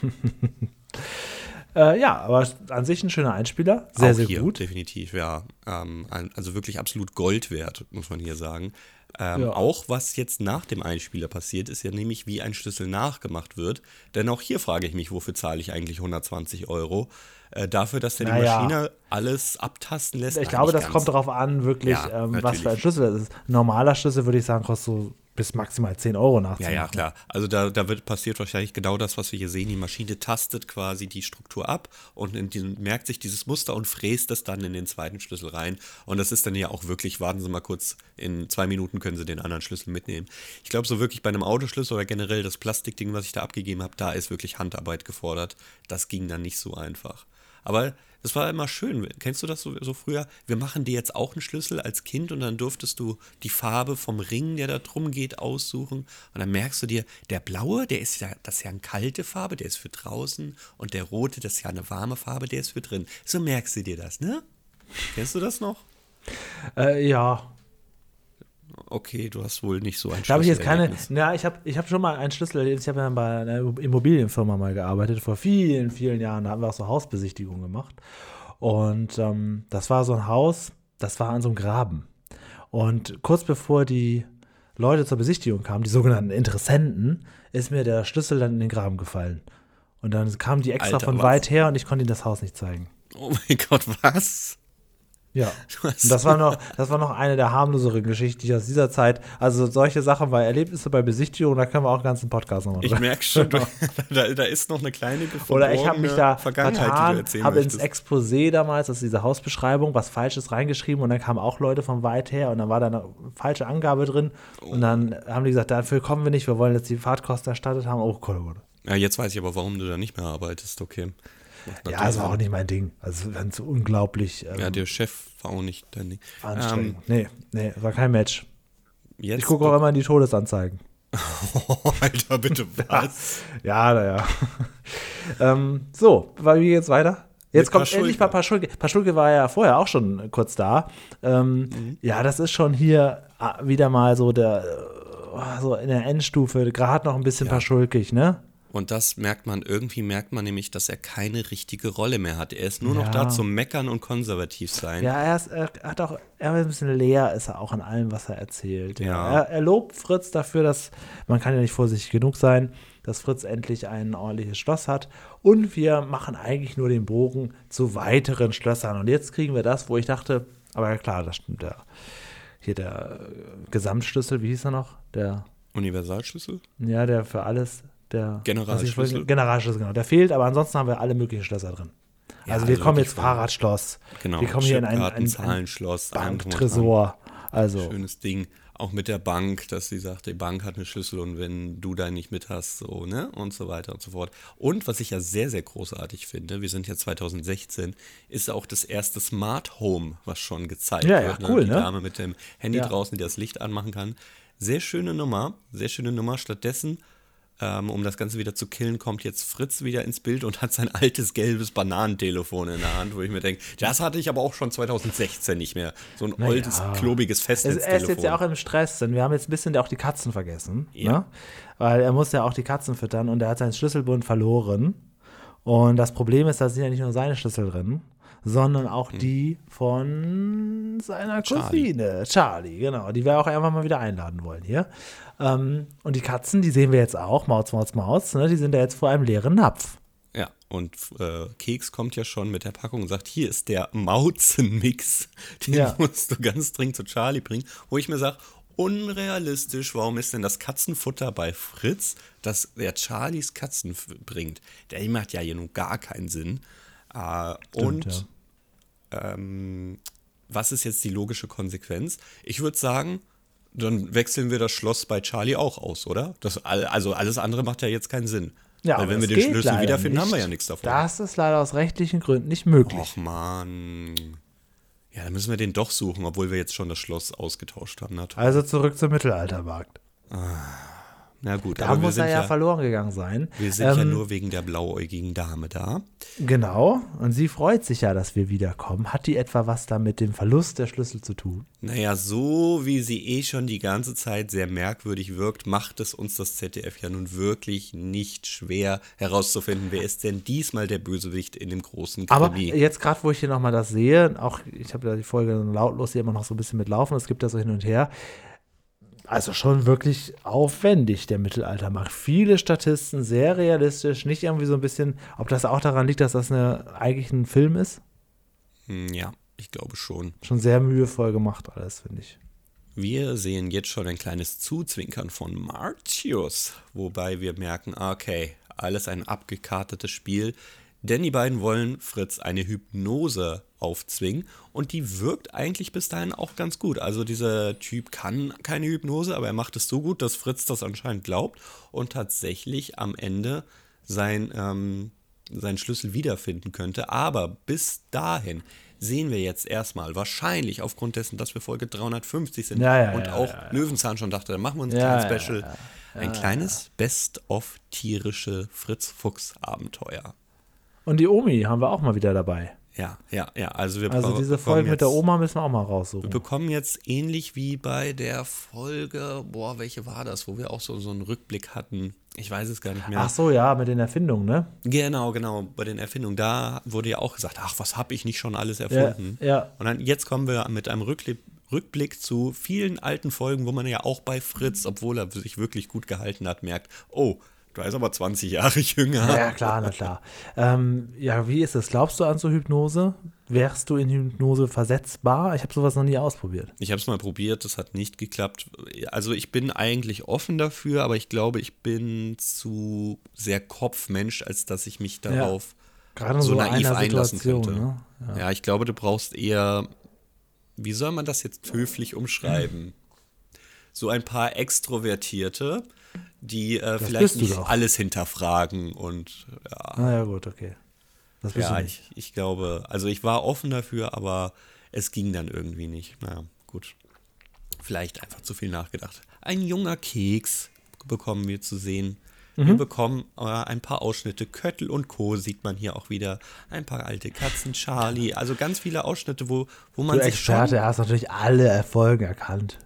äh, ja, aber an sich ein schöner Einspieler. Sehr, auch sehr hier, gut. Definitiv, ja. Ähm, also wirklich absolut Gold wert, muss man hier sagen. Ähm, ja. Auch was jetzt nach dem Einspieler passiert, ist ja nämlich, wie ein Schlüssel nachgemacht wird. Denn auch hier frage ich mich, wofür zahle ich eigentlich 120 Euro? Äh, dafür, dass der naja. die Maschine alles abtasten lässt. Ich glaube, das kommt darauf an, wirklich, ja, ähm, was für ein Schlüssel das ist. Ein normaler Schlüssel, würde ich sagen, kostet so bis maximal 10 Euro nachzumachen. Ja, ja, klar. Also da, da wird passiert wahrscheinlich genau das, was wir hier sehen. Die Maschine tastet quasi die Struktur ab und diesem, merkt sich dieses Muster und fräst es dann in den zweiten Schlüssel rein. Und das ist dann ja auch wirklich, warten Sie mal kurz, in zwei Minuten können Sie den anderen Schlüssel mitnehmen. Ich glaube, so wirklich bei einem Autoschlüssel oder generell das Plastikding, was ich da abgegeben habe, da ist wirklich Handarbeit gefordert. Das ging dann nicht so einfach. Aber das war immer schön. Kennst du das so, so, früher? Wir machen dir jetzt auch einen Schlüssel als Kind und dann durftest du die Farbe vom Ring, der da drum geht, aussuchen. Und dann merkst du dir, der blaue, der ist ja, das ist ja eine kalte Farbe, der ist für draußen. Und der rote, das ist ja eine warme Farbe, der ist für drin. So merkst du dir das, ne? Kennst du das noch? Äh, ja, okay, du hast wohl nicht so ein Da habe ich jetzt keine, ja, ich habe ich hab schon mal einen Schlüssel, ich habe ja bei einer Immobilienfirma mal gearbeitet, vor vielen, vielen Jahren, da haben wir auch so Hausbesichtigungen gemacht. Und ähm, das war so ein Haus, das war an so einem Graben. Und kurz bevor die Leute zur Besichtigung kamen, die sogenannten Interessenten, ist mir der Schlüssel dann in den Graben gefallen. Und dann kamen die extra Alter, von was? weit her und ich konnte ihnen das Haus nicht zeigen. Oh mein Gott, was? Ja. Das war noch, das war noch eine der harmloseren Geschichten die aus dieser Zeit. Also solche Sachen bei Erlebnisse bei Besichtigung, da können wir auch einen ganzen Podcast nochmal Ich merke schon, da, da, ist noch eine kleine Oder ich habe mich da vertan, habe ins Exposé damals, das ist diese Hausbeschreibung, was Falsches reingeschrieben und dann kamen auch Leute von weit her und dann war da eine falsche Angabe drin oh. und dann haben die gesagt, dafür kommen wir nicht, wir wollen jetzt die Fahrtkosten erstattet haben. Oh Gott, oh Gott. Ja, jetzt weiß ich aber, warum du da nicht mehr arbeitest, okay. Ja, das war auch nicht mein Ding. Also ganz unglaublich. Ähm, ja, der Chef war auch nicht dein Ding. Anstrengend. Ähm, nee, nee, war kein Match. ich gucke auch immer in die Todesanzeigen. Oh, Alter, bitte was? ja, naja. ähm, so, wie geht's weiter? Jetzt Mit kommt Paschulke. endlich mal Paschulke. Paschulke war ja vorher auch schon kurz da. Ähm, mhm. Ja, das ist schon hier ah, wieder mal so der, äh, so in der Endstufe, gerade noch ein bisschen ja. Paschulkig, ne? Und das merkt man, irgendwie merkt man nämlich, dass er keine richtige Rolle mehr hat. Er ist nur ja. noch da zum Meckern und konservativ sein. Ja, er, ist, er hat auch, er ist ein bisschen leer, ist er auch an allem, was er erzählt. Ja. Er, er, lobt Fritz dafür, dass, man kann ja nicht vorsichtig genug sein, dass Fritz endlich ein ordentliches Schloss hat. Und wir machen eigentlich nur den Bogen zu weiteren Schlössern. Und jetzt kriegen wir das, wo ich dachte, aber ja klar, das stimmt, der, hier der Gesamtschlüssel, wie hieß er noch? Der Universalschlüssel? Ja, der für alles der Generalschlüssel. Generalschlüssel, genau. Der fehlt, aber ansonsten haben wir alle möglichen Schlösser drin. Ja, also wir also kommen jetzt Fahrradschloss. Genau. Wir kommen hier in ein, ein, ein Zahlenschloss, Banktresor. Also schönes Ding. Auch mit der Bank, dass sie sagt, die Bank hat eine Schlüssel und wenn du da nicht mit hast, so, ne? Und so weiter und so fort. Und was ich ja sehr, sehr großartig finde, wir sind ja 2016, ist auch das erste Smart Home, was schon gezeigt ja, wird. Ja, cool, die ne? Dame mit dem Handy ja. draußen, die das Licht anmachen kann. Sehr schöne Nummer, sehr schöne Nummer. Stattdessen ähm, um das Ganze wieder zu killen, kommt jetzt Fritz wieder ins Bild und hat sein altes gelbes Bananentelefon in der Hand, wo ich mir denke, das hatte ich aber auch schon 2016 nicht mehr. So ein Naja. altes, klobiges Es- Festnetztelefon. Er ist jetzt ja auch im Stress, denn wir haben jetzt ein bisschen auch die Katzen vergessen. Ja. Ne? Weil er muss ja auch die Katzen füttern und er hat seinen Schlüsselbund verloren. Und das Problem ist, da sind ja nicht nur seine Schlüssel drin, sondern auch die von seiner Hm. Charlie. Cousine, Charlie, genau. Die wir auch einfach mal wieder einladen wollen hier. Ähm, und die Katzen, die sehen wir jetzt auch, Maus, Maus, Maus, ne? die sind ja jetzt vor einem leeren Napf. Ja, und äh, Keks kommt ja schon mit der Packung und sagt, hier ist der Mauzenmix. Den Ja. musst du ganz dringend zu Charlie bringen. Wo ich mir sage, unrealistisch, warum ist denn das Katzenfutter bei Fritz, dass der Charlies Katzen bringt? Der macht ja hier nun gar keinen Sinn. Äh, und ähm, was ist jetzt die logische Konsequenz? Ich würde sagen, dann wechseln wir das Schloss bei Charlie auch aus, oder? Das, also alles andere macht ja jetzt keinen Sinn. Ja, Weil aber wenn wir den Schlüssel wiederfinden, haben wir nicht. ja nichts davon. Das ist leider aus rechtlichen Gründen nicht möglich. Och man. Ja, dann müssen wir den doch suchen, obwohl wir jetzt schon das Schloss ausgetauscht haben. Na. Also zurück zum Mittelaltermarkt. Na gut, Da aber muss er ja, ja, verloren gegangen sein. wir sind ja Ähm, nur wegen der blauäugigen Dame da. Genau. Und sie freut sich ja, dass wir wiederkommen. Hat die etwa was da mit dem Verlust der Schlüssel zu tun? Naja, so wie sie eh schon die ganze Zeit sehr merkwürdig wirkt, macht es uns das ZDF ja nun wirklich nicht schwer herauszufinden, wer ist denn diesmal der Bösewicht in dem großen Aber Krimi. jetzt gerade, wo ich hier nochmal das sehe, auch ich habe ja die Folge lautlos hier immer noch so ein bisschen mitlaufen, es gibt ja so hin und her. Also schon wirklich aufwendig, der Mittelaltermarkt. Viele Statisten, sehr realistisch, nicht irgendwie so ein bisschen, ob das auch daran liegt, dass das eine, eigentlich ein Film ist. Hm, ja, ich glaube schon. Schon sehr mühevoll gemacht alles, finde ich. Wir sehen jetzt schon ein kleines Zuzwinkern von Martius, wobei wir merken, okay, alles ein abgekartetes Spiel, denn die beiden wollen Fritz eine Hypnose aufzwingen und die wirkt eigentlich bis dahin auch ganz gut. Also dieser Typ kann keine Hypnose, aber er macht es so gut, dass Fritz das anscheinend glaubt und tatsächlich am Ende sein, ähm, seinen Schlüssel wiederfinden könnte. Aber bis dahin sehen wir jetzt erstmal, wahrscheinlich aufgrund dessen, dass wir Folge 350 sind Ja, ja, und ja, auch. Löwenzahn schon dachte, dann machen wir uns ein kleines Special. ein kleines Best-of tierische Fritz-Fuchs-Abenteuer. Und die Omi haben wir auch mal wieder dabei. Ja, ja, ja. Also wir Also diese bekommen Folge mit der jetzt- Oma müssen wir auch mal raussuchen. Wir bekommen jetzt ähnlich wie bei der Folge, boah, welche war das, wo wir auch so, so einen Rückblick hatten. Ich weiß es gar nicht mehr. Ach so, ja, mit den Erfindungen, ne? Genau, genau, bei den Erfindungen. Da wurde ja auch gesagt, ach, was habe ich nicht schon alles erfunden? Ja, ja. Und dann jetzt kommen wir mit einem Rückblick, Rückblick zu vielen alten Folgen, wo man ja auch bei Fritz, obwohl er sich wirklich gut gehalten hat, merkt, oh, da ist aber 20 Jahre jünger. Ja, ja, klar, na klar. ähm, ja, wie ist es? Glaubst du an so Hypnose? Wärst du in Hypnose versetzbar? Ich habe sowas noch nie ausprobiert. Ich habe es mal probiert, das hat nicht geklappt. Also ich bin eigentlich offen dafür, aber ich glaube, ich bin zu sehr Kopfmensch, als dass ich mich darauf Gerade in so so naiv einlassen könnte. ne? Ja. ich glaube, du brauchst eher, wie soll man das jetzt höflich umschreiben? So ein paar Extrovertierte, die äh, vielleicht du nicht doch. alles hinterfragen und ja, Na ja, gut, okay. Das bist ja du nicht. ich, ich glaube, also ich war offen dafür, aber es ging dann irgendwie nicht. Naja, gut. Vielleicht einfach zu viel nachgedacht. Ein junger Keks bekommen wir zu sehen. Wir Mhm. bekommen äh, ein paar Ausschnitte. Köttel und Co. sieht man hier auch wieder. Ein paar alte Katzen, Charlie. Also ganz viele Ausschnitte, wo, wo man Du sich Experte, schon. hast natürlich alle Erfolge erkannt.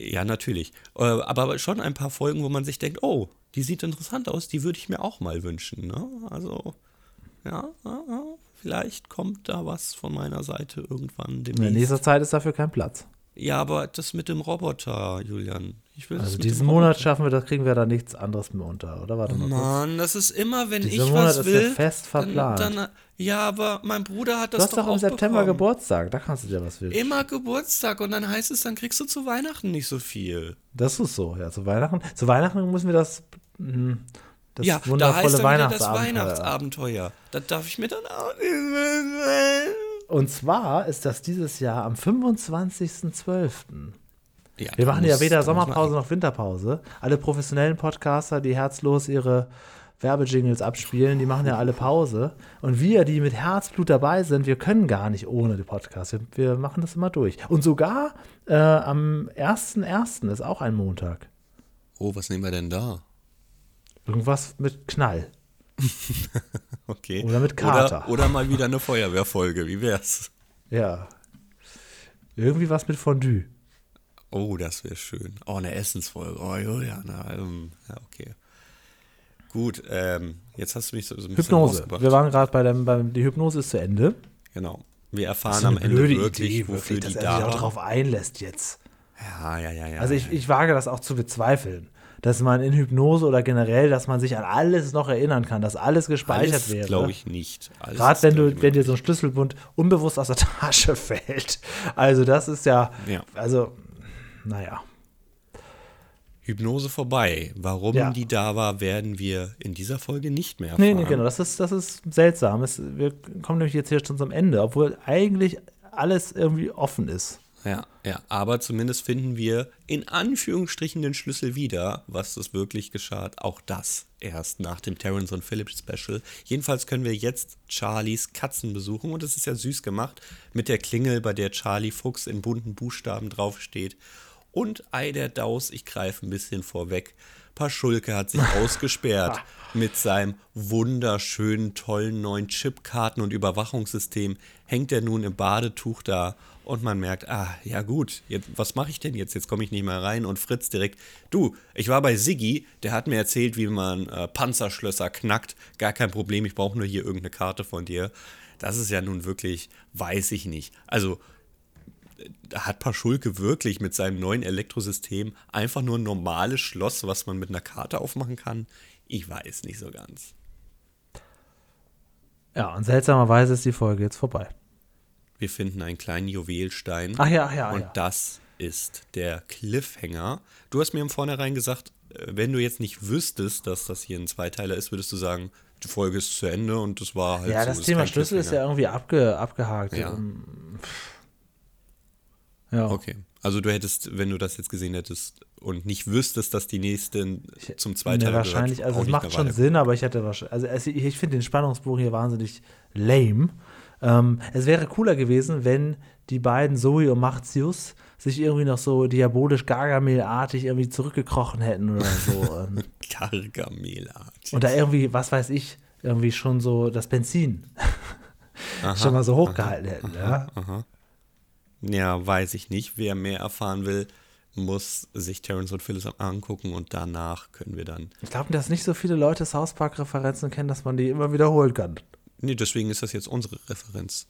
Ja, natürlich. Äh, aber schon ein paar Folgen, wo man sich denkt, oh, die sieht interessant aus, die würde ich mir auch mal wünschen. Ne? Also, ja, vielleicht kommt da was von meiner Seite irgendwann In demnächst. nächster Zeit ist dafür kein Platz. Ja, aber das mit dem Roboter, Julian. Will das Also diesen Monat schaffen wir, da kriegen wir da nichts anderes mehr unter, oder? Warte mal kurz. Mann, das ist immer, wenn Dieser ich Monat was ist ja will. fest verplant. Dann, dann, ja, aber mein Bruder hat das Du hast doch im auch September bekommen. Geburtstag, da kannst du dir was wünschen. Immer Geburtstag und dann heißt es, dann kriegst du zu Weihnachten nicht so viel. Das ist so, ja. Zu Weihnachten, zu Weihnachten müssen wir das, mh, das ja, da wundervolle dann wieder das Weihnachtsabenteuer. Weihnachtsabenteuer. Da darf ich mir dann auch nicht Und zwar ist das dieses Jahr am 25.12. ja, Wir machen ja muss- weder muss man- Sommerpause noch Winterpause. Alle professionellen Podcaster, die herzlos ihre Werbejingles abspielen, die machen ja alle Pause. Und wir, die mit Herzblut dabei sind, wir können gar nicht ohne die Podcasts. Wir, wir machen das immer durch. Und sogar äh, am 1.1. ist auch ein Montag. Oh, was nehmen wir denn da? Irgendwas mit Knall. Okay. Oder mit Kater. Oder, oder mal wieder eine Feuerwehrfolge. Wie wär's? Ja. Irgendwie was mit Fondue. Oh, das wäre schön. Oh, eine Essensfolge. Oh, Julian. Ähm, ja, okay. Gut, ähm, jetzt hast du mich so, so ein bisschen Hypnose. Wir waren gerade bei dem, beim, die Hypnose ist zu Ende. Genau. Wir erfahren am Ende wirklich, Idee, wofür wirklich, die dass er sich da auch war. drauf einlässt jetzt. Ja, ja, ja, ja. Also ich, ich wage das auch zu bezweifeln, dass man in Hypnose oder generell, dass man sich an alles noch erinnern kann, dass alles gespeichert Alles wäre. glaube ich nicht. Gerade wenn du, wenn dir so ein Schlüsselbund unbewusst aus der Tasche fällt. Also das ist ja, Ja. also, naja. Hypnose vorbei. Warum Ja. die da war, werden wir in dieser Folge nicht mehr erfahren. Nee, nee, genau. Das ist, das ist seltsam. Es, wir kommen nämlich jetzt hier schon zum Ende, obwohl eigentlich alles irgendwie offen ist. Ja, ja, aber zumindest finden wir in Anführungsstrichen den Schlüssel wieder, was das wirklich geschah. Auch das erst nach dem Terrence und Phillips Special. Jedenfalls können wir jetzt Charlies Katzen besuchen und es ist ja süß gemacht mit der Klingel, bei der Charlie Fuchs in bunten Buchstaben draufsteht. Und Ei der Daus, ich greife ein bisschen vorweg. Paschulke hat sich ausgesperrt mit seinem wunderschönen, tollen neuen Chipkarten- und Überwachungssystem. Hängt er nun im Badetuch da und man merkt, ah, ja gut, jetzt, was mache ich denn jetzt? Jetzt komme ich nicht mehr rein und Fritz direkt, du, ich war bei Siggi, der hat mir erzählt, wie man äh, Panzerschlösser knackt. Gar kein Problem, ich brauche nur hier irgendeine Karte von dir. Das ist ja nun wirklich, weiß ich nicht. Also, hat Paschulke wirklich mit seinem neuen Elektrosystem einfach nur ein normales Schloss, was man mit einer Karte aufmachen kann? Ich weiß nicht so ganz. Ja, und seltsamerweise ist die Folge jetzt vorbei. Wir finden einen kleinen Juwelstein. Ach ja, ach ja, Und ja. das ist der Cliffhanger. Du hast mir im Vornherein gesagt, äh, wenn du jetzt nicht wüsstest, dass das hier ein Zweiteiler ist, würdest du sagen, die Folge ist zu Ende und das war halt Ja, so. das Thema Schlüssel ist ja irgendwie abge, abgehakt. Ja. Ähm, Ja. Okay. Also du hättest, wenn du das jetzt gesehen hättest und nicht wüsstest, dass die nächsten zum Zweiteiler Nee, wahrscheinlich, gehört, also es macht schon. Sinn, aber ich hätte wahrscheinlich, also ich, ich finde den Spannungsbogen hier wahnsinnig lame. Ähm, es wäre cooler gewesen, wenn die beiden Zoe und Martius sich irgendwie noch so diabolisch Gargamel-artig irgendwie zurückgekrochen hätten oder so. ähm, Gargamelartig. und da irgendwie, was weiß ich, irgendwie schon so das Benzin schon mal so hochgehalten hätten. Ja? Ja, weiß ich nicht. Wer mehr erfahren will, muss sich Terrence und Phyllis angucken und danach können wir dann. Ich glaube, dass nicht so viele Leute South Park-Referenzen kennen, dass man die immer wiederholen kann. Nee, deswegen ist das jetzt unsere Referenz.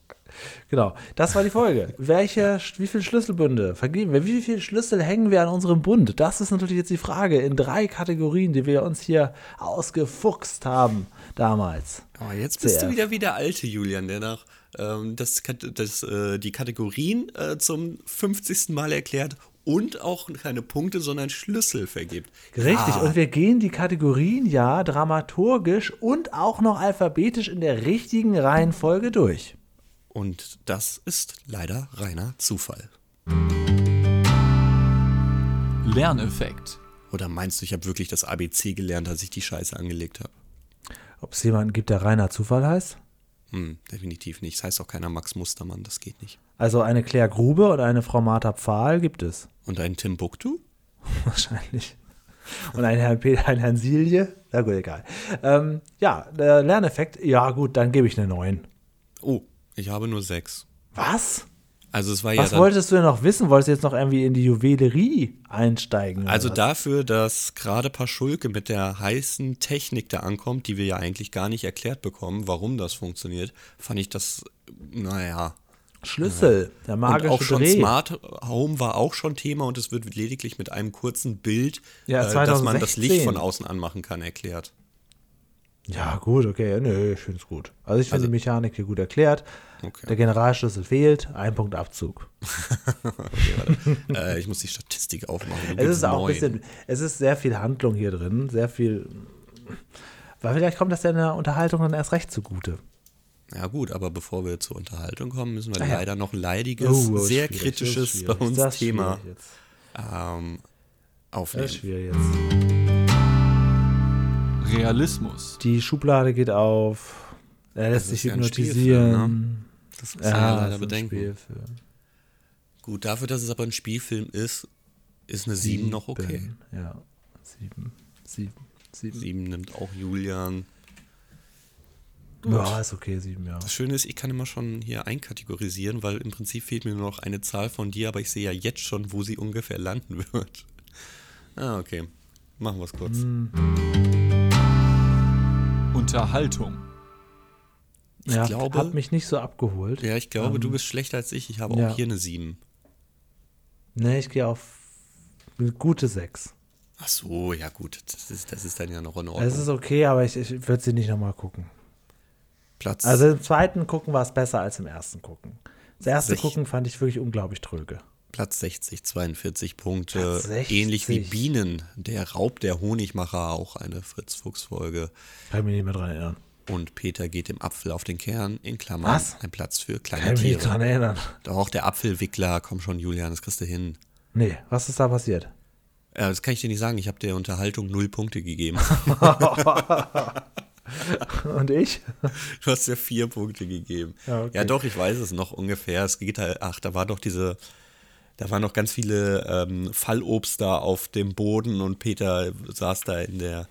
Genau, das war die Folge. Welche, wie viele Schlüsselbünde vergeben wir? Wie viele Schlüssel hängen wir an unserem Bund? Das ist natürlich jetzt die Frage in drei Kategorien, die wir uns hier ausgefuchst haben damals. Aber jetzt bist Sehr. du wieder wie der alte Julian, der nach ähm, das, das, äh, die Kategorien äh, zum 50. Mal erklärt und auch keine Punkte, sondern Schlüssel vergibt. Richtig, Ja, und wir gehen die Kategorien ja dramaturgisch und auch noch alphabetisch in der richtigen Reihenfolge durch. und das ist leider reiner Zufall. Lerneffekt. Oder meinst du, ich habe wirklich das ABC gelernt, als ich die Scheiße angelegt habe? Ob es jemanden gibt, der reiner Zufall heißt? Hm, definitiv nicht. Das heißt auch keiner Max Mustermann, das geht nicht. Also eine Claire Grube und eine Frau Martha Pfahl gibt es. Und ein Timbuktu? Wahrscheinlich. Und einen Herrn Peter, einen Herrn Silje. Na gut, egal. Ähm, ja, der Lerneffekt, ja gut, dann gebe ich eine 9. Oh, ich habe nur sechs. Was? Also es war ja Was dann, wolltest du denn noch wissen? Wolltest du jetzt noch irgendwie in die Juwelerie einsteigen? Also was? dafür, dass gerade Paschulke mit der heißen Technik da ankommt, die wir ja eigentlich gar nicht erklärt bekommen, warum das funktioniert, fand ich das, naja. Schlüssel, der Und magische auch schon Dreh. Smart Home war auch schon Thema und es wird lediglich mit einem kurzen Bild, Ja, äh, dass man das 2016. Licht von außen anmachen kann, erklärt. Ja, gut, okay. Nö, ich finde es gut. Also ich finde Also- die Mechanik hier gut erklärt. Okay. Der Generalschlüssel fehlt, ein Punkt Abzug. äh, ich muss die Statistik aufmachen. Du Es ist auch ein bisschen, es ist sehr viel Handlung hier drin, sehr viel. Weil vielleicht kommt das ja in der Unterhaltung dann erst recht zugute. Ja gut, aber bevor wir zur Unterhaltung kommen, müssen wir Ah ja. leider noch ein leidiges, Oh, ist sehr kritisches ist bei uns Das ist Thema ähm, Das aufnehmen. ist schwierig jetzt. Realismus. Die Schublade geht auf. Er lässt Das sich ist hypnotisieren. Das muss man ja, Ja, leider das ist ein bedenken. Gut, dafür, dass es aber ein Spielfilm ist, ist eine 7 noch okay. Sieben, Ja, sieben. Sieben. Sieben. sieben nimmt auch Julian. Gut. Ja, ist okay, sieben, ja. Das Schöne ist, ich kann immer schon hier einkategorisieren, weil im Prinzip fehlt mir nur noch eine Zahl von dir, aber ich sehe ja jetzt schon, wo sie ungefähr landen wird. Ah, okay. Machen wir es kurz. Hm. Unterhaltung. Ich ja, glaube, hat mich nicht so abgeholt. Ja, ich glaube, ähm, du bist schlechter als ich. Ich habe ja. auch hier eine 7. Nee, ich gehe auf eine gute 6. Ach so, ja gut. Das ist, das ist dann ja noch in Ordnung. Es ist okay, aber ich, ich würde sie nicht nochmal gucken. Platz. Also im zweiten gucken war es besser als im ersten gucken. Das erste Sech gucken fand ich wirklich unglaublich tröge. Platz 60, 42 Punkte. 60. Ähnlich wie Bienen, der Raub der Honigmacher, auch eine Fritz-Fuchs-Folge. Kann ich mich nicht mehr dran erinnern. Und Peter geht im Apfel auf den Kern, in Klammern, Was? ein Platz für kleine Kann Tiere. Kann mich dran erinnern. Doch auch der Apfelwickler, komm schon, Julian, das kriegst du hin. Nee, was ist da passiert? Ja, das kann ich dir nicht sagen. Ich habe der Unterhaltung null Punkte gegeben. Und ich? Du hast ja vier Punkte gegeben. Ja, okay. ja, doch, ich weiß es noch ungefähr. Es geht halt, ach, da war doch diese, da waren noch ganz viele ähm, Fallobst da auf dem Boden und Peter saß da in der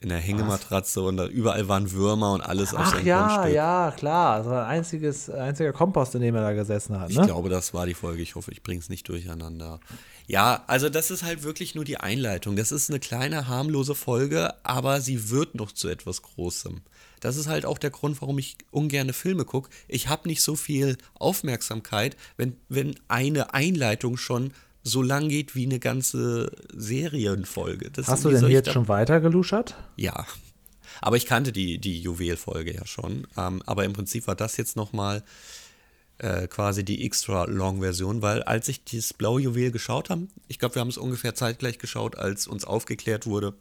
in der Hängematratze und da überall waren Würmer und alles auf seinem ja, Grundstück. ja, klar. Das war ein einziges, einziger Kompost, in dem er da gesessen hat. Ne? Ich glaube, das war die Folge. Ich hoffe, ich bringe es nicht durcheinander. Ja, also das ist halt wirklich nur die Einleitung. Das ist eine kleine, harmlose Folge, aber sie wird noch zu etwas Großem. Das ist halt auch der Grund, warum ich ungerne Filme gucke. Ich habe nicht so viel Aufmerksamkeit, wenn, wenn eine Einleitung schon so lang geht wie eine ganze Serienfolge. Das Hast du denn jetzt schon weiter geluschert? Ja. Aber ich kannte die, die Juwel-Folge ja schon. Ähm, aber im Prinzip war das jetzt nochmal äh, quasi die Extra-Long-Version, weil als ich dieses blaue Juwel geschaut habe, ich glaube, wir haben es ungefähr zeitgleich geschaut, als uns aufgeklärt wurde,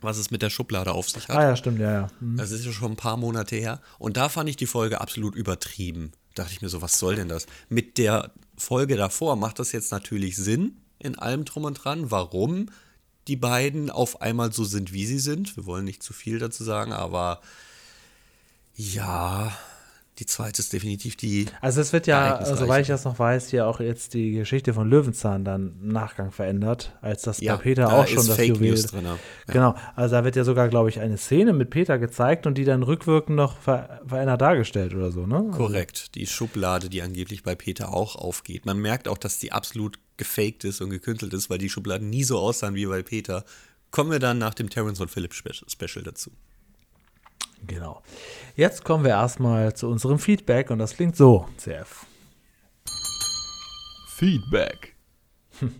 was es mit der Schublade auf sich hat. Ah ja, stimmt, ja, ja. Mhm. Das ist ja schon ein paar Monate her. Und da fand ich die Folge absolut übertrieben. Da dachte ich mir so, was soll denn das? Mit der Folge davor macht das jetzt natürlich Sinn in allem drum und dran, warum die beiden auf einmal so sind, wie sie sind. Wir wollen nicht zu viel dazu sagen, aber ja, die zweite ist definitiv die. Also es wird ja, soweit ich das noch weiß, hier auch jetzt die Geschichte von Löwenzahn dann im Nachgang verändert, als das ja, bei Peter da auch schon das Fake Juwel. News drin, ja. Genau, also da wird ja sogar, glaube ich, eine Szene mit Peter gezeigt und die dann rückwirkend noch ver verändert dargestellt oder so, ne? Also Korrekt, die Schublade, die angeblich bei Peter auch aufgeht. Man merkt auch, dass die absolut gefaked ist und gekünstelt ist, weil die Schubladen nie so aussahen wie bei Peter. Kommen wir dann nach dem Terence und Philip Special dazu. Genau. Jetzt kommen wir erstmal zu unserem Feedback und das klingt so, CF. Feedback. Hm.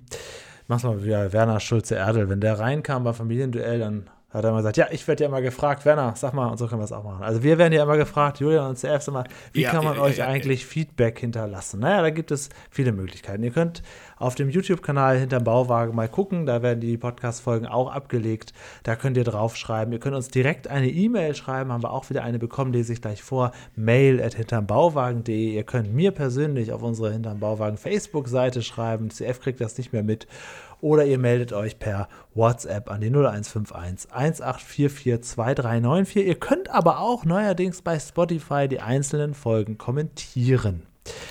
Mach's mal wieder Werner Schulze-Erdel. Wenn der reinkam bei Familienduell, dann hat er immer gesagt, ja, ich werde ja immer gefragt, Werner, sag mal, und so können wir es auch machen. Also wir werden ja immer gefragt, Julian und CF, sag mal, wie ja, kann man ja, euch ja, eigentlich Feedback hinterlassen? Naja, da gibt es viele Möglichkeiten. Ihr könnt auf dem YouTube-Kanal hinterm Bauwagen mal gucken, da werden die Podcast-Folgen auch abgelegt. Da könnt ihr draufschreiben. Ihr könnt uns direkt eine E-Mail schreiben, haben wir auch wieder eine bekommen, lese ich gleich vor, mail at hintermbauwagen.de. Ihr könnt mir persönlich auf unsere Hinterm Bauwagen Facebook-Seite schreiben. CF kriegt das nicht mehr mit oder ihr meldet euch per WhatsApp an die 0151 1844 2394. Ihr könnt aber auch neuerdings bei Spotify die einzelnen Folgen kommentieren.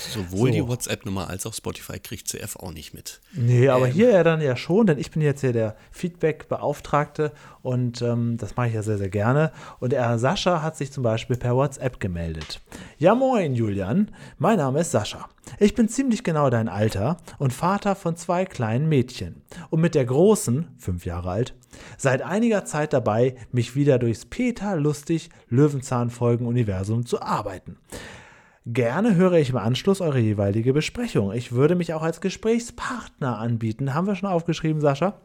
Sowohl so. die WhatsApp-Nummer als auch Spotify kriegt CF auch nicht mit. Nee, aber ähm. hier ja dann ja schon, denn ich bin jetzt hier der Feedback-Beauftragte und ähm, das mache ich ja sehr, sehr gerne. Und der Sascha hat sich zum Beispiel per WhatsApp gemeldet. Ja, moin, Julian. Mein Name ist Sascha. Ich bin ziemlich genau dein Alter und Vater von zwei kleinen Mädchen. Und mit der Großen, fünf Jahre alt, seit einiger Zeit dabei, mich wieder durchs Peter Lustig Löwenzahn-Folgen-Universum zu arbeiten. Gerne höre ich im Anschluss eure jeweilige Besprechung. Ich würde mich auch als Gesprächspartner anbieten. Haben wir schon aufgeschrieben, Sascha?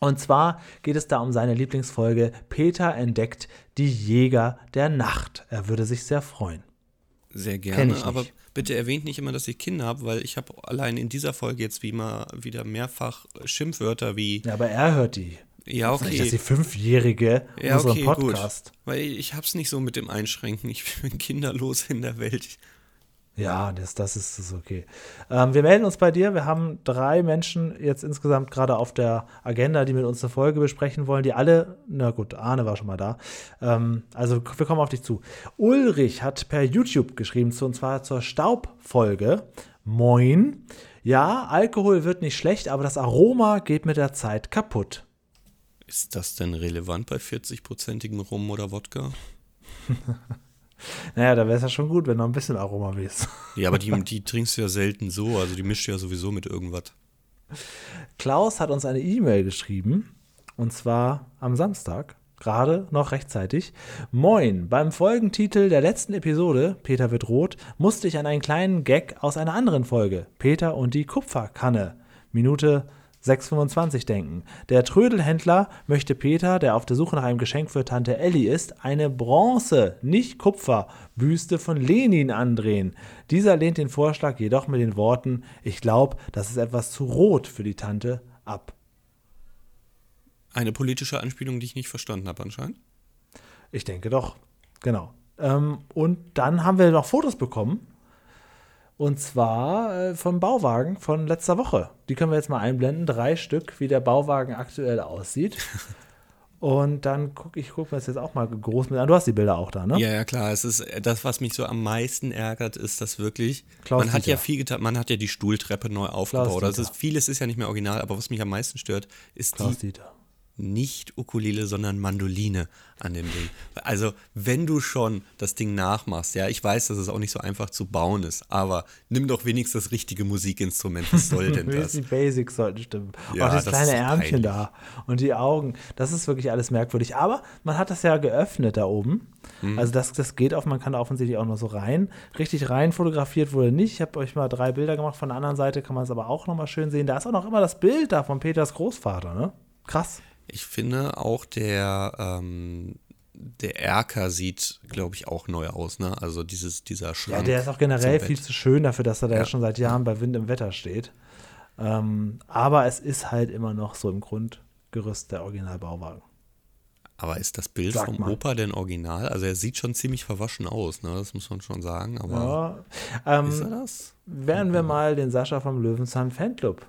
Und zwar geht es da um seine Lieblingsfolge Peter entdeckt die Jäger der Nacht. Er würde sich sehr freuen. Sehr gerne, aber bitte erwähnt nicht immer, dass ich Kinder habe, weil ich habe allein in dieser Folge jetzt wie mal wieder mehrfach Schimpfwörter wie. Ja, aber er hört die. Ja, okay. Das ist die Fünfjährige ja, unserem okay, Podcast. Gut. Weil ich hab's nicht so mit dem Einschränken. Ich bin kinderlos in der Welt. Ja, das, das ist, ist okay. Ähm, wir melden uns bei dir. Wir haben drei Menschen jetzt insgesamt gerade auf der Agenda, die mit uns eine Folge besprechen wollen, die alle, na gut, Arne war schon mal da. Ähm, also wir kommen auf dich zu. Ulrich hat per YouTube geschrieben, und zwar zur Staubfolge. Moin. Ja, Alkohol wird nicht schlecht, aber das Aroma geht mit der Zeit kaputt. Ist das denn relevant bei 40-prozentigem Rum oder Wodka? naja, da wäre es ja schon gut, wenn noch ein bisschen Aroma wärst. ja, aber die, die trinkst du ja selten so, also die mischst du ja sowieso mit irgendwas. Klaus hat uns eine E-Mail geschrieben, und zwar am Samstag, gerade noch rechtzeitig. Moin, beim Folgentitel der letzten Episode, Peter wird rot, musste ich an einen kleinen Gag aus einer anderen Folge, Peter und die Kupferkanne, Minute 6,25 denken. Der Trödelhändler möchte Peter, der auf der Suche nach einem Geschenk für Tante Ellie ist, eine Bronze, nicht Kupfer, Büste von Lenin andrehen. Dieser lehnt den Vorschlag jedoch mit den Worten: Ich glaube, das ist etwas zu rot für die Tante ab. Eine politische Anspielung, die ich nicht verstanden habe, anscheinend. Ich denke doch, genau. Ähm, und dann haben wir noch Fotos bekommen und zwar äh, vom Bauwagen von letzter Woche. Die können wir jetzt mal einblenden. Drei Stück, wie der Bauwagen aktuell aussieht. Und dann gucke ich guck mir das jetzt auch mal groß mit an. Du hast die Bilder auch da, ne? Ja, ja, klar. Es ist das, was mich so am meisten ärgert, ist, dass wirklich. Klaus man hat Dieter. ja viel getan. Man hat ja die Stuhltreppe neu aufgebaut. Also vieles ist ja nicht mehr original, aber was mich am meisten stört, ist Klaus die. Dieter nicht Ukulele, sondern Mandoline an dem Ding. Also, wenn du schon das Ding nachmachst, ja, ich weiß, dass es auch nicht so einfach zu bauen ist, aber nimm doch wenigstens das richtige Musikinstrument. Was soll denn das? die Basics sollten stimmen. Ja, auch das kleine Ärmchen da und die Augen, das ist wirklich alles merkwürdig. Aber man hat das ja geöffnet da oben. Mhm. Also, das, das geht auf, man kann da offensichtlich auch noch so rein. Richtig rein fotografiert wurde nicht. Ich habe euch mal drei Bilder gemacht. Von der anderen Seite kann man es aber auch noch mal schön sehen. Da ist auch noch immer das Bild da von Peters Großvater, ne? Krass. Ich finde auch der, ähm, der Erker sieht, glaube ich, auch neu aus, ne? Also dieses, dieser Schrank. Ja, der ist auch generell viel zu schön dafür, dass er da ja. schon seit Jahren bei Wind im Wetter steht. Ähm, aber es ist halt immer noch so im Grundgerüst der Originalbauwagen. Aber ist das Bild Sag vom mal. Opa denn original? Also er sieht schon ziemlich verwaschen aus, ne? Das muss man schon sagen. Aber ja, ähm, ist er das? Werden wir mal den Sascha vom Löwenzahn Fanclub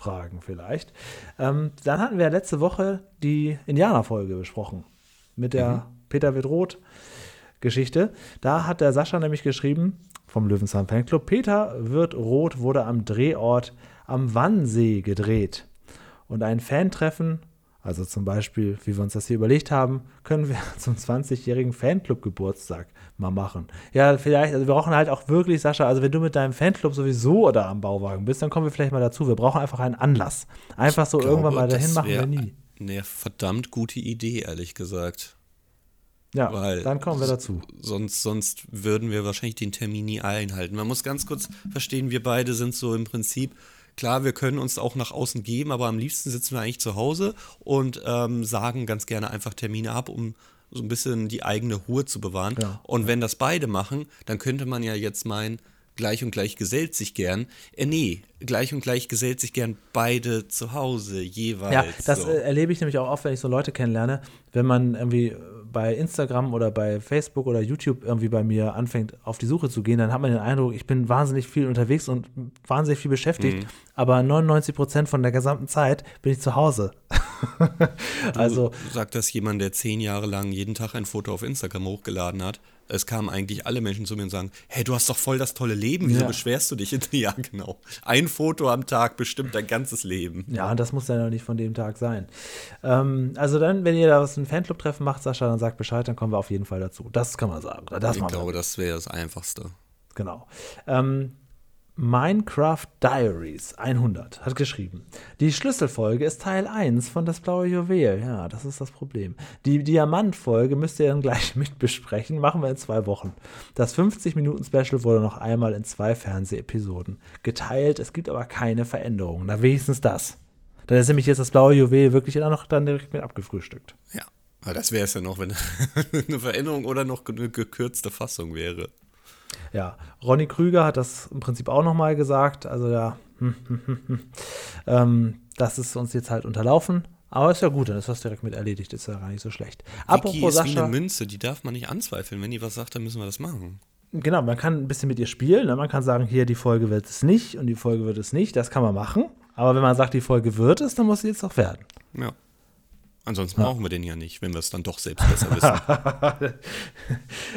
Fragen vielleicht. Ähm, dann hatten wir letzte Woche die Indianerfolge besprochen mit der mhm. Peter wird rot Geschichte. Da hat der Sascha nämlich geschrieben vom Löwenzahn Fanclub, Peter wird rot wurde am Drehort am Wannsee gedreht. Und ein Fantreffen also zum Beispiel, wie wir uns das hier überlegt haben, können wir zum 20-jährigen Fanclub-Geburtstag mal machen. Ja, vielleicht, also wir brauchen halt auch wirklich, Sascha, also wenn du mit deinem Fanclub sowieso oder am Bauwagen bist, dann kommen wir vielleicht mal dazu. Wir brauchen einfach einen Anlass. Einfach so glaube, irgendwann mal dahin machen wir nie. Eine verdammt gute Idee, ehrlich gesagt. Ja, Weil dann kommen wir dazu. Sonst, sonst würden wir wahrscheinlich den Termin nie einhalten. Man muss ganz kurz verstehen, wir beide sind so im Prinzip Klar, wir können uns auch nach außen geben, aber am liebsten sitzen wir eigentlich zu Hause und ähm, sagen ganz gerne einfach Termine ab, um so ein bisschen die eigene Ruhe zu bewahren. Ja. Und wenn das beide machen, dann könnte man ja jetzt meinen, gleich und gleich gesellt sich gern. Äh, nee, gleich und gleich gesellt sich gern beide zu Hause jeweils. Ja, das so. Äh, erlebe ich nämlich auch oft, wenn ich so Leute kennenlerne, wenn man irgendwie bei Instagram oder bei Facebook oder YouTube irgendwie bei mir anfängt, auf die Suche zu gehen, dann hat man den Eindruck, ich bin wahnsinnig viel unterwegs und wahnsinnig viel beschäftigt, mhm. aber 99 Prozent von der gesamten Zeit bin ich zu Hause. also sagt das jemand, der zehn Jahre lang jeden Tag ein Foto auf Instagram hochgeladen hat. Es kamen eigentlich alle Menschen zu mir und sagen, hey, du hast doch voll das tolle Leben, wieso ja. beschwerst du dich? Ja, genau. Ein Foto am Tag bestimmt dein ganzes Leben. Ja, und das muss ja noch nicht von dem Tag sein. Ähm, also dann, wenn ihr da was ein Fanclub-Treffen macht, Sascha, dann sagt Bescheid, dann kommen wir auf jeden Fall dazu. Das kann man sagen. Das ich glaube, das wäre das Einfachste. Genau. Ähm, Minecraft Diaries 100 hat geschrieben, die Schlüsselfolge ist Teil 1 von Das blaue Juwel. Ja, das ist das Problem. Die Diamantfolge müsst ihr dann gleich mitbesprechen. Machen wir in zwei Wochen. Das 50-Minuten-Special wurde noch einmal in zwei Fernsehepisoden geteilt. Es gibt aber keine Veränderungen. Na, wenigstens das. Dann ist nämlich jetzt das blaue Juwel wirklich noch dann direkt mit abgefrühstückt. Ja, das wäre es ja noch, wenn eine Veränderung oder noch eine gekürzte Fassung wäre. Ja, Ronny Krüger hat das im Prinzip auch nochmal gesagt. Also ja, hm, hm, hm, ähm, das ist uns jetzt halt unterlaufen. Aber ist ja gut, dann ist das direkt mit erledigt, ist ja gar nicht so schlecht. Vicky Apropos ist Sascha, wie eine Münze, die darf man nicht anzweifeln. Wenn die was sagt, dann müssen wir das machen. Genau, man kann ein bisschen mit ihr spielen. Ne? Man kann sagen, hier, die Folge wird es nicht und die Folge wird es nicht. Das kann man machen. Aber wenn man sagt, die Folge wird es, dann muss sie jetzt auch werden. Ja. Ansonsten ja. brauchen wir den ja nicht, wenn wir es dann doch selbst besser wissen.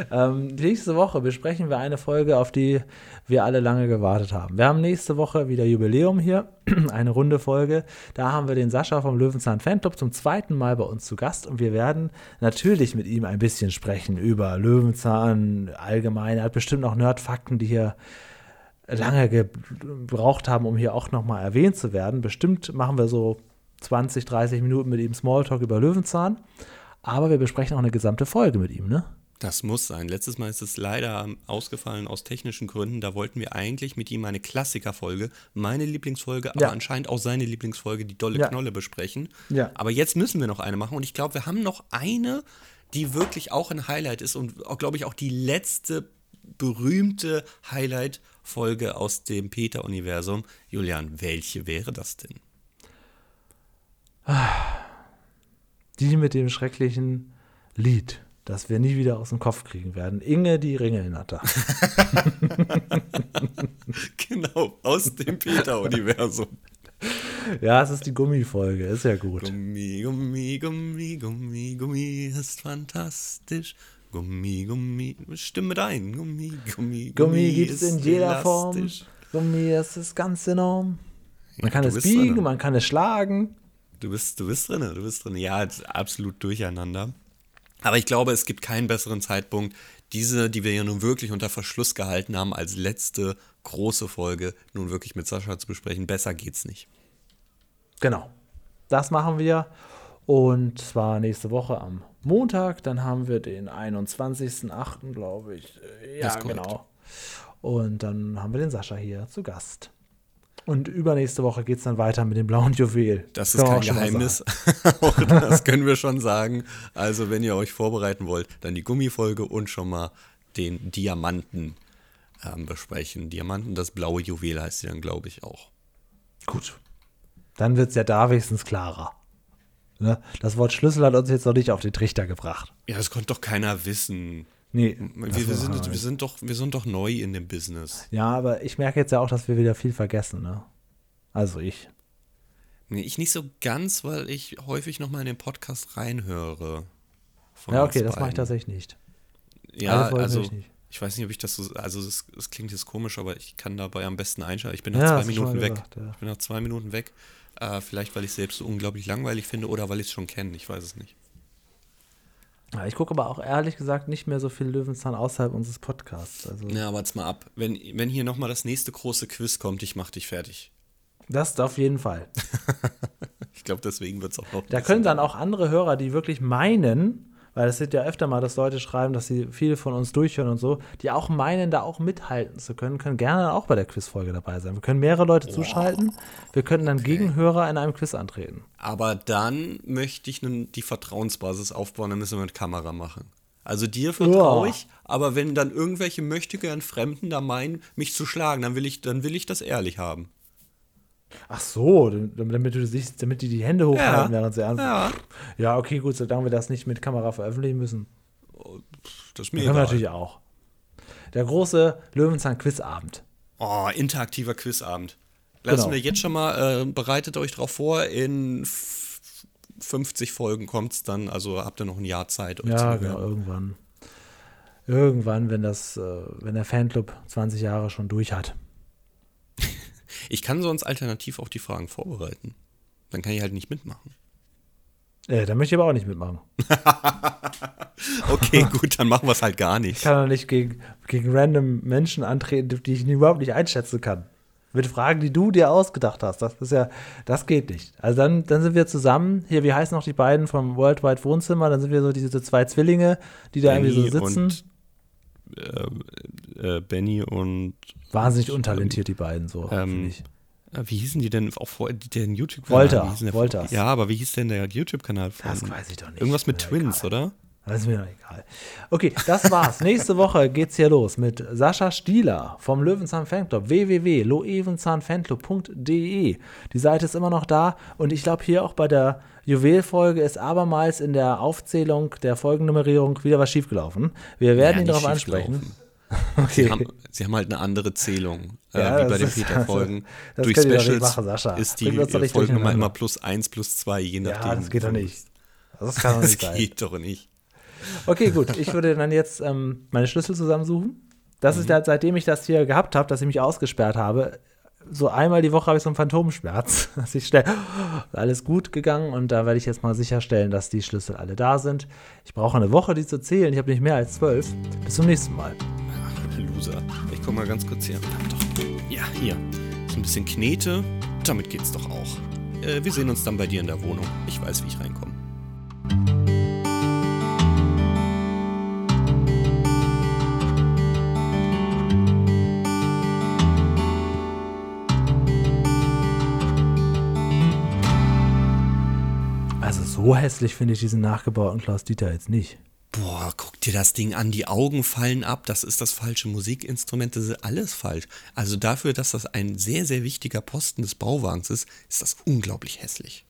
ähm, nächste Woche besprechen wir eine Folge, auf die wir alle lange gewartet haben. Wir haben nächste Woche wieder Jubiläum hier, eine runde Folge. Da haben wir den Sascha vom Löwenzahn Fanclub zum zweiten Mal bei uns zu Gast und wir werden natürlich mit ihm ein bisschen sprechen über Löwenzahn allgemein. Er hat bestimmt noch Nerdfakten, die hier lange gebraucht haben, um hier auch nochmal erwähnt zu werden. Bestimmt machen wir so 20, 30 Minuten mit ihm Smalltalk über Löwenzahn. Aber wir besprechen auch eine gesamte Folge mit ihm, ne? Das muss sein. Letztes Mal ist es leider ausgefallen aus technischen Gründen. Da wollten wir eigentlich mit ihm eine Klassikerfolge, meine Lieblingsfolge, aber Ja. anscheinend auch seine Lieblingsfolge, die Dolle Ja. Knolle, besprechen. Ja. Aber jetzt müssen wir noch eine machen und ich glaube, wir haben noch eine, die wirklich auch ein Highlight ist und auch, glaube ich, auch die letzte berühmte Highlight-Folge aus dem Peter-Universum. Julian, welche wäre das denn? Die mit dem schrecklichen Lied, das wir nie wieder aus dem Kopf kriegen werden. Inge die Ringelnatter. Genau, aus dem Peter-Universum. ja, es ist die Gummifolge, ist ja gut. Gummi, Gummi, Gummi, Gummi, Gummi ist fantastisch. Gummi, Gummi, stimme mit ein. Gummi, Gummi, Gummi gibt es in jeder Form. elastisch. Gummi, das ist ganz enorm. Man kann du es biegen, drin. man kann es schlagen. Du bist, du bist drin, du bist drin. Ja, absolut durcheinander. Aber ich glaube, es gibt keinen besseren Zeitpunkt, diese, die wir ja nun wirklich unter Verschluss gehalten haben, als letzte große Folge nun wirklich mit Sascha zu besprechen. Besser geht's nicht. Genau. Das machen wir. Und zwar nächste Woche am Montag. Dann haben wir den 21.08., glaube ich. Äh, Ja, genau. Und dann haben wir den Sascha hier zu Gast. Und übernächste Woche geht es dann weiter mit dem blauen Juwel. Das ist kein Geheimnis. Auch das können wir schon sagen. Also, wenn ihr euch vorbereiten wollt, dann die Gummifolge und schon mal den Diamanten ähm, besprechen. Diamanten, das blaue Juwel heißt sie dann, glaube ich, auch. Gut. Dann wird es ja da wenigstens klarer. Ne? Das Wort Schlüssel hat uns jetzt noch nicht auf den Trichter gebracht. Ja, das konnte doch keiner wissen. Nee. Wir, wir, sind, wir, sind doch, wir sind doch neu in dem Business. ja, aber ich merke jetzt ja auch, dass wir wieder viel vergessen. Ne? Also ich. Nee, ich nicht so ganz, weil ich häufig noch mal in den Podcast reinhöre. Ja, okay, das mache ich tatsächlich nicht. Ja, also ich nicht. ich weiß nicht, ob ich das so, also es es klingt jetzt komisch, aber ich kann dabei am besten einschalten. Ich bin Ja, nach zwei du schon Minuten weg. gesagt, ja. Ich bin nach zwei Minuten weg. Äh, vielleicht, weil ich es selbst so unglaublich langweilig finde oder weil ich es schon kenne. Ich weiß es nicht. Ich gucke aber auch ehrlich gesagt nicht mehr so viel Löwenzahn außerhalb unseres Podcasts. Also Ja, aber jetzt mal ab. Wenn, wenn hier noch mal das nächste große Quiz kommt, ich mach dich fertig. das auf jeden Fall. Ich glaube, deswegen wird es auch noch. Da können dann auch andere Hörer, die wirklich meinen, weil es sind ja öfter mal, dass Leute schreiben, dass sie viele von uns durchhören und so, die auch meinen, da auch mithalten zu können, können gerne auch bei der Quizfolge dabei sein. Wir können mehrere Leute zuschalten. Wir können dann gegen Hörer in einem Quiz antreten. Aber dann möchte ich nun die Vertrauensbasis aufbauen, dann müssen wir mit Kamera machen. Also dir vertraue ich, aber wenn dann irgendwelche möchtegern Fremden da meinen, mich zu schlagen, dann will ich, dann will ich das ehrlich haben. Ach so, damit du damit die die Hände hochhalten, Ja. während sie ernst Ja. Ja, okay, gut, solange wir das nicht mit Kamera veröffentlichen müssen. Das ist mir können wir natürlich auch. Der große Löwenzahn-Quizabend. Oh, interaktiver Quizabend. Lassen Genau. wir jetzt schon mal, äh, bereitet euch drauf vor, in f- 50 Folgen kommt es dann, also habt ihr noch ein Jahr Zeit, euch Ja, zu genau, irgendwann. Irgendwann, wenn das, äh, wenn der Fanclub 20 Jahre schon durch hat. Ich kann sonst alternativ auch die Fragen vorbereiten. Dann kann ich halt nicht mitmachen. Äh, da möchte ich aber auch nicht mitmachen. Okay, gut, dann machen wir es halt gar Ich nicht. kann doch nicht gegen, gegen random Menschen antreten, die ich überhaupt nicht einschätzen kann. Mit Fragen, die du dir ausgedacht hast. Das ist ja, das geht nicht. Also dann, dann sind wir zusammen. Hier, wie heißen noch die beiden vom Worldwide Wohnzimmer? Dann sind wir so diese zwei Zwillinge, die da irgendwie so sitzen. Und, äh, äh, Benny und Wahnsinnig untalentiert, die beiden so, Ähm, ich. äh, wie hießen die denn auch vor den YouTube-Kanal? Volta, Voltas. Ja, aber wie hieß denn der YouTube-Kanal von? Das weiß ich doch nicht. Irgendwas mit mir Twins, egal. oder? Das ist mir doch egal. Okay, das war's. Nächste Woche geht's hier los mit Sascha Stieler vom Löwenzahn Fanclub www.loewenzahnfanclub.de. Die Seite ist immer noch da und ich glaube hier auch bei der Juwelfolge ist abermals in der Aufzählung der Folgennummerierung wieder was schiefgelaufen. Wir werden Ja, ihn darauf ansprechen. Sie, Okay. haben, sie haben halt eine andere Zählung, Ja, äh, wie bei das den Peter-Folgen. das Durch Specials machen, Sascha. ist die Folgennummer immer plus eins, plus zwei, je nachdem. Ja, das geht doch nicht. Das kann doch Das nicht sein. geht doch nicht. Okay, gut. Ich würde dann jetzt ähm, meine Schlüssel zusammensuchen. Das mhm. ist halt, seitdem ich das hier gehabt habe, dass ich mich ausgesperrt habe, so einmal die Woche habe ich so einen Phantomschmerz. Dass ich schnell, alles gut gegangen und da werde ich jetzt mal sicherstellen, dass die Schlüssel alle da sind. Ich brauche eine Woche, die zu zählen. Ich habe nicht mehr als zwölf. Bis zum nächsten Mal. Ach, Loser. Ich komme mal ganz kurz hier. Ja, hier. So ein bisschen Knete. Damit geht's doch auch. Äh, wir sehen uns dann bei dir in der Wohnung. Ich weiß, wie ich reinkomme. So hässlich finde ich diesen nachgebauten Klaus Dieter jetzt nicht. Boah, guck dir das Ding an, die Augen fallen ab, das ist das falsche Musikinstrument, das ist alles falsch. Also dafür, dass das ein sehr, sehr wichtiger Posten des Bauwagens ist, ist das unglaublich hässlich.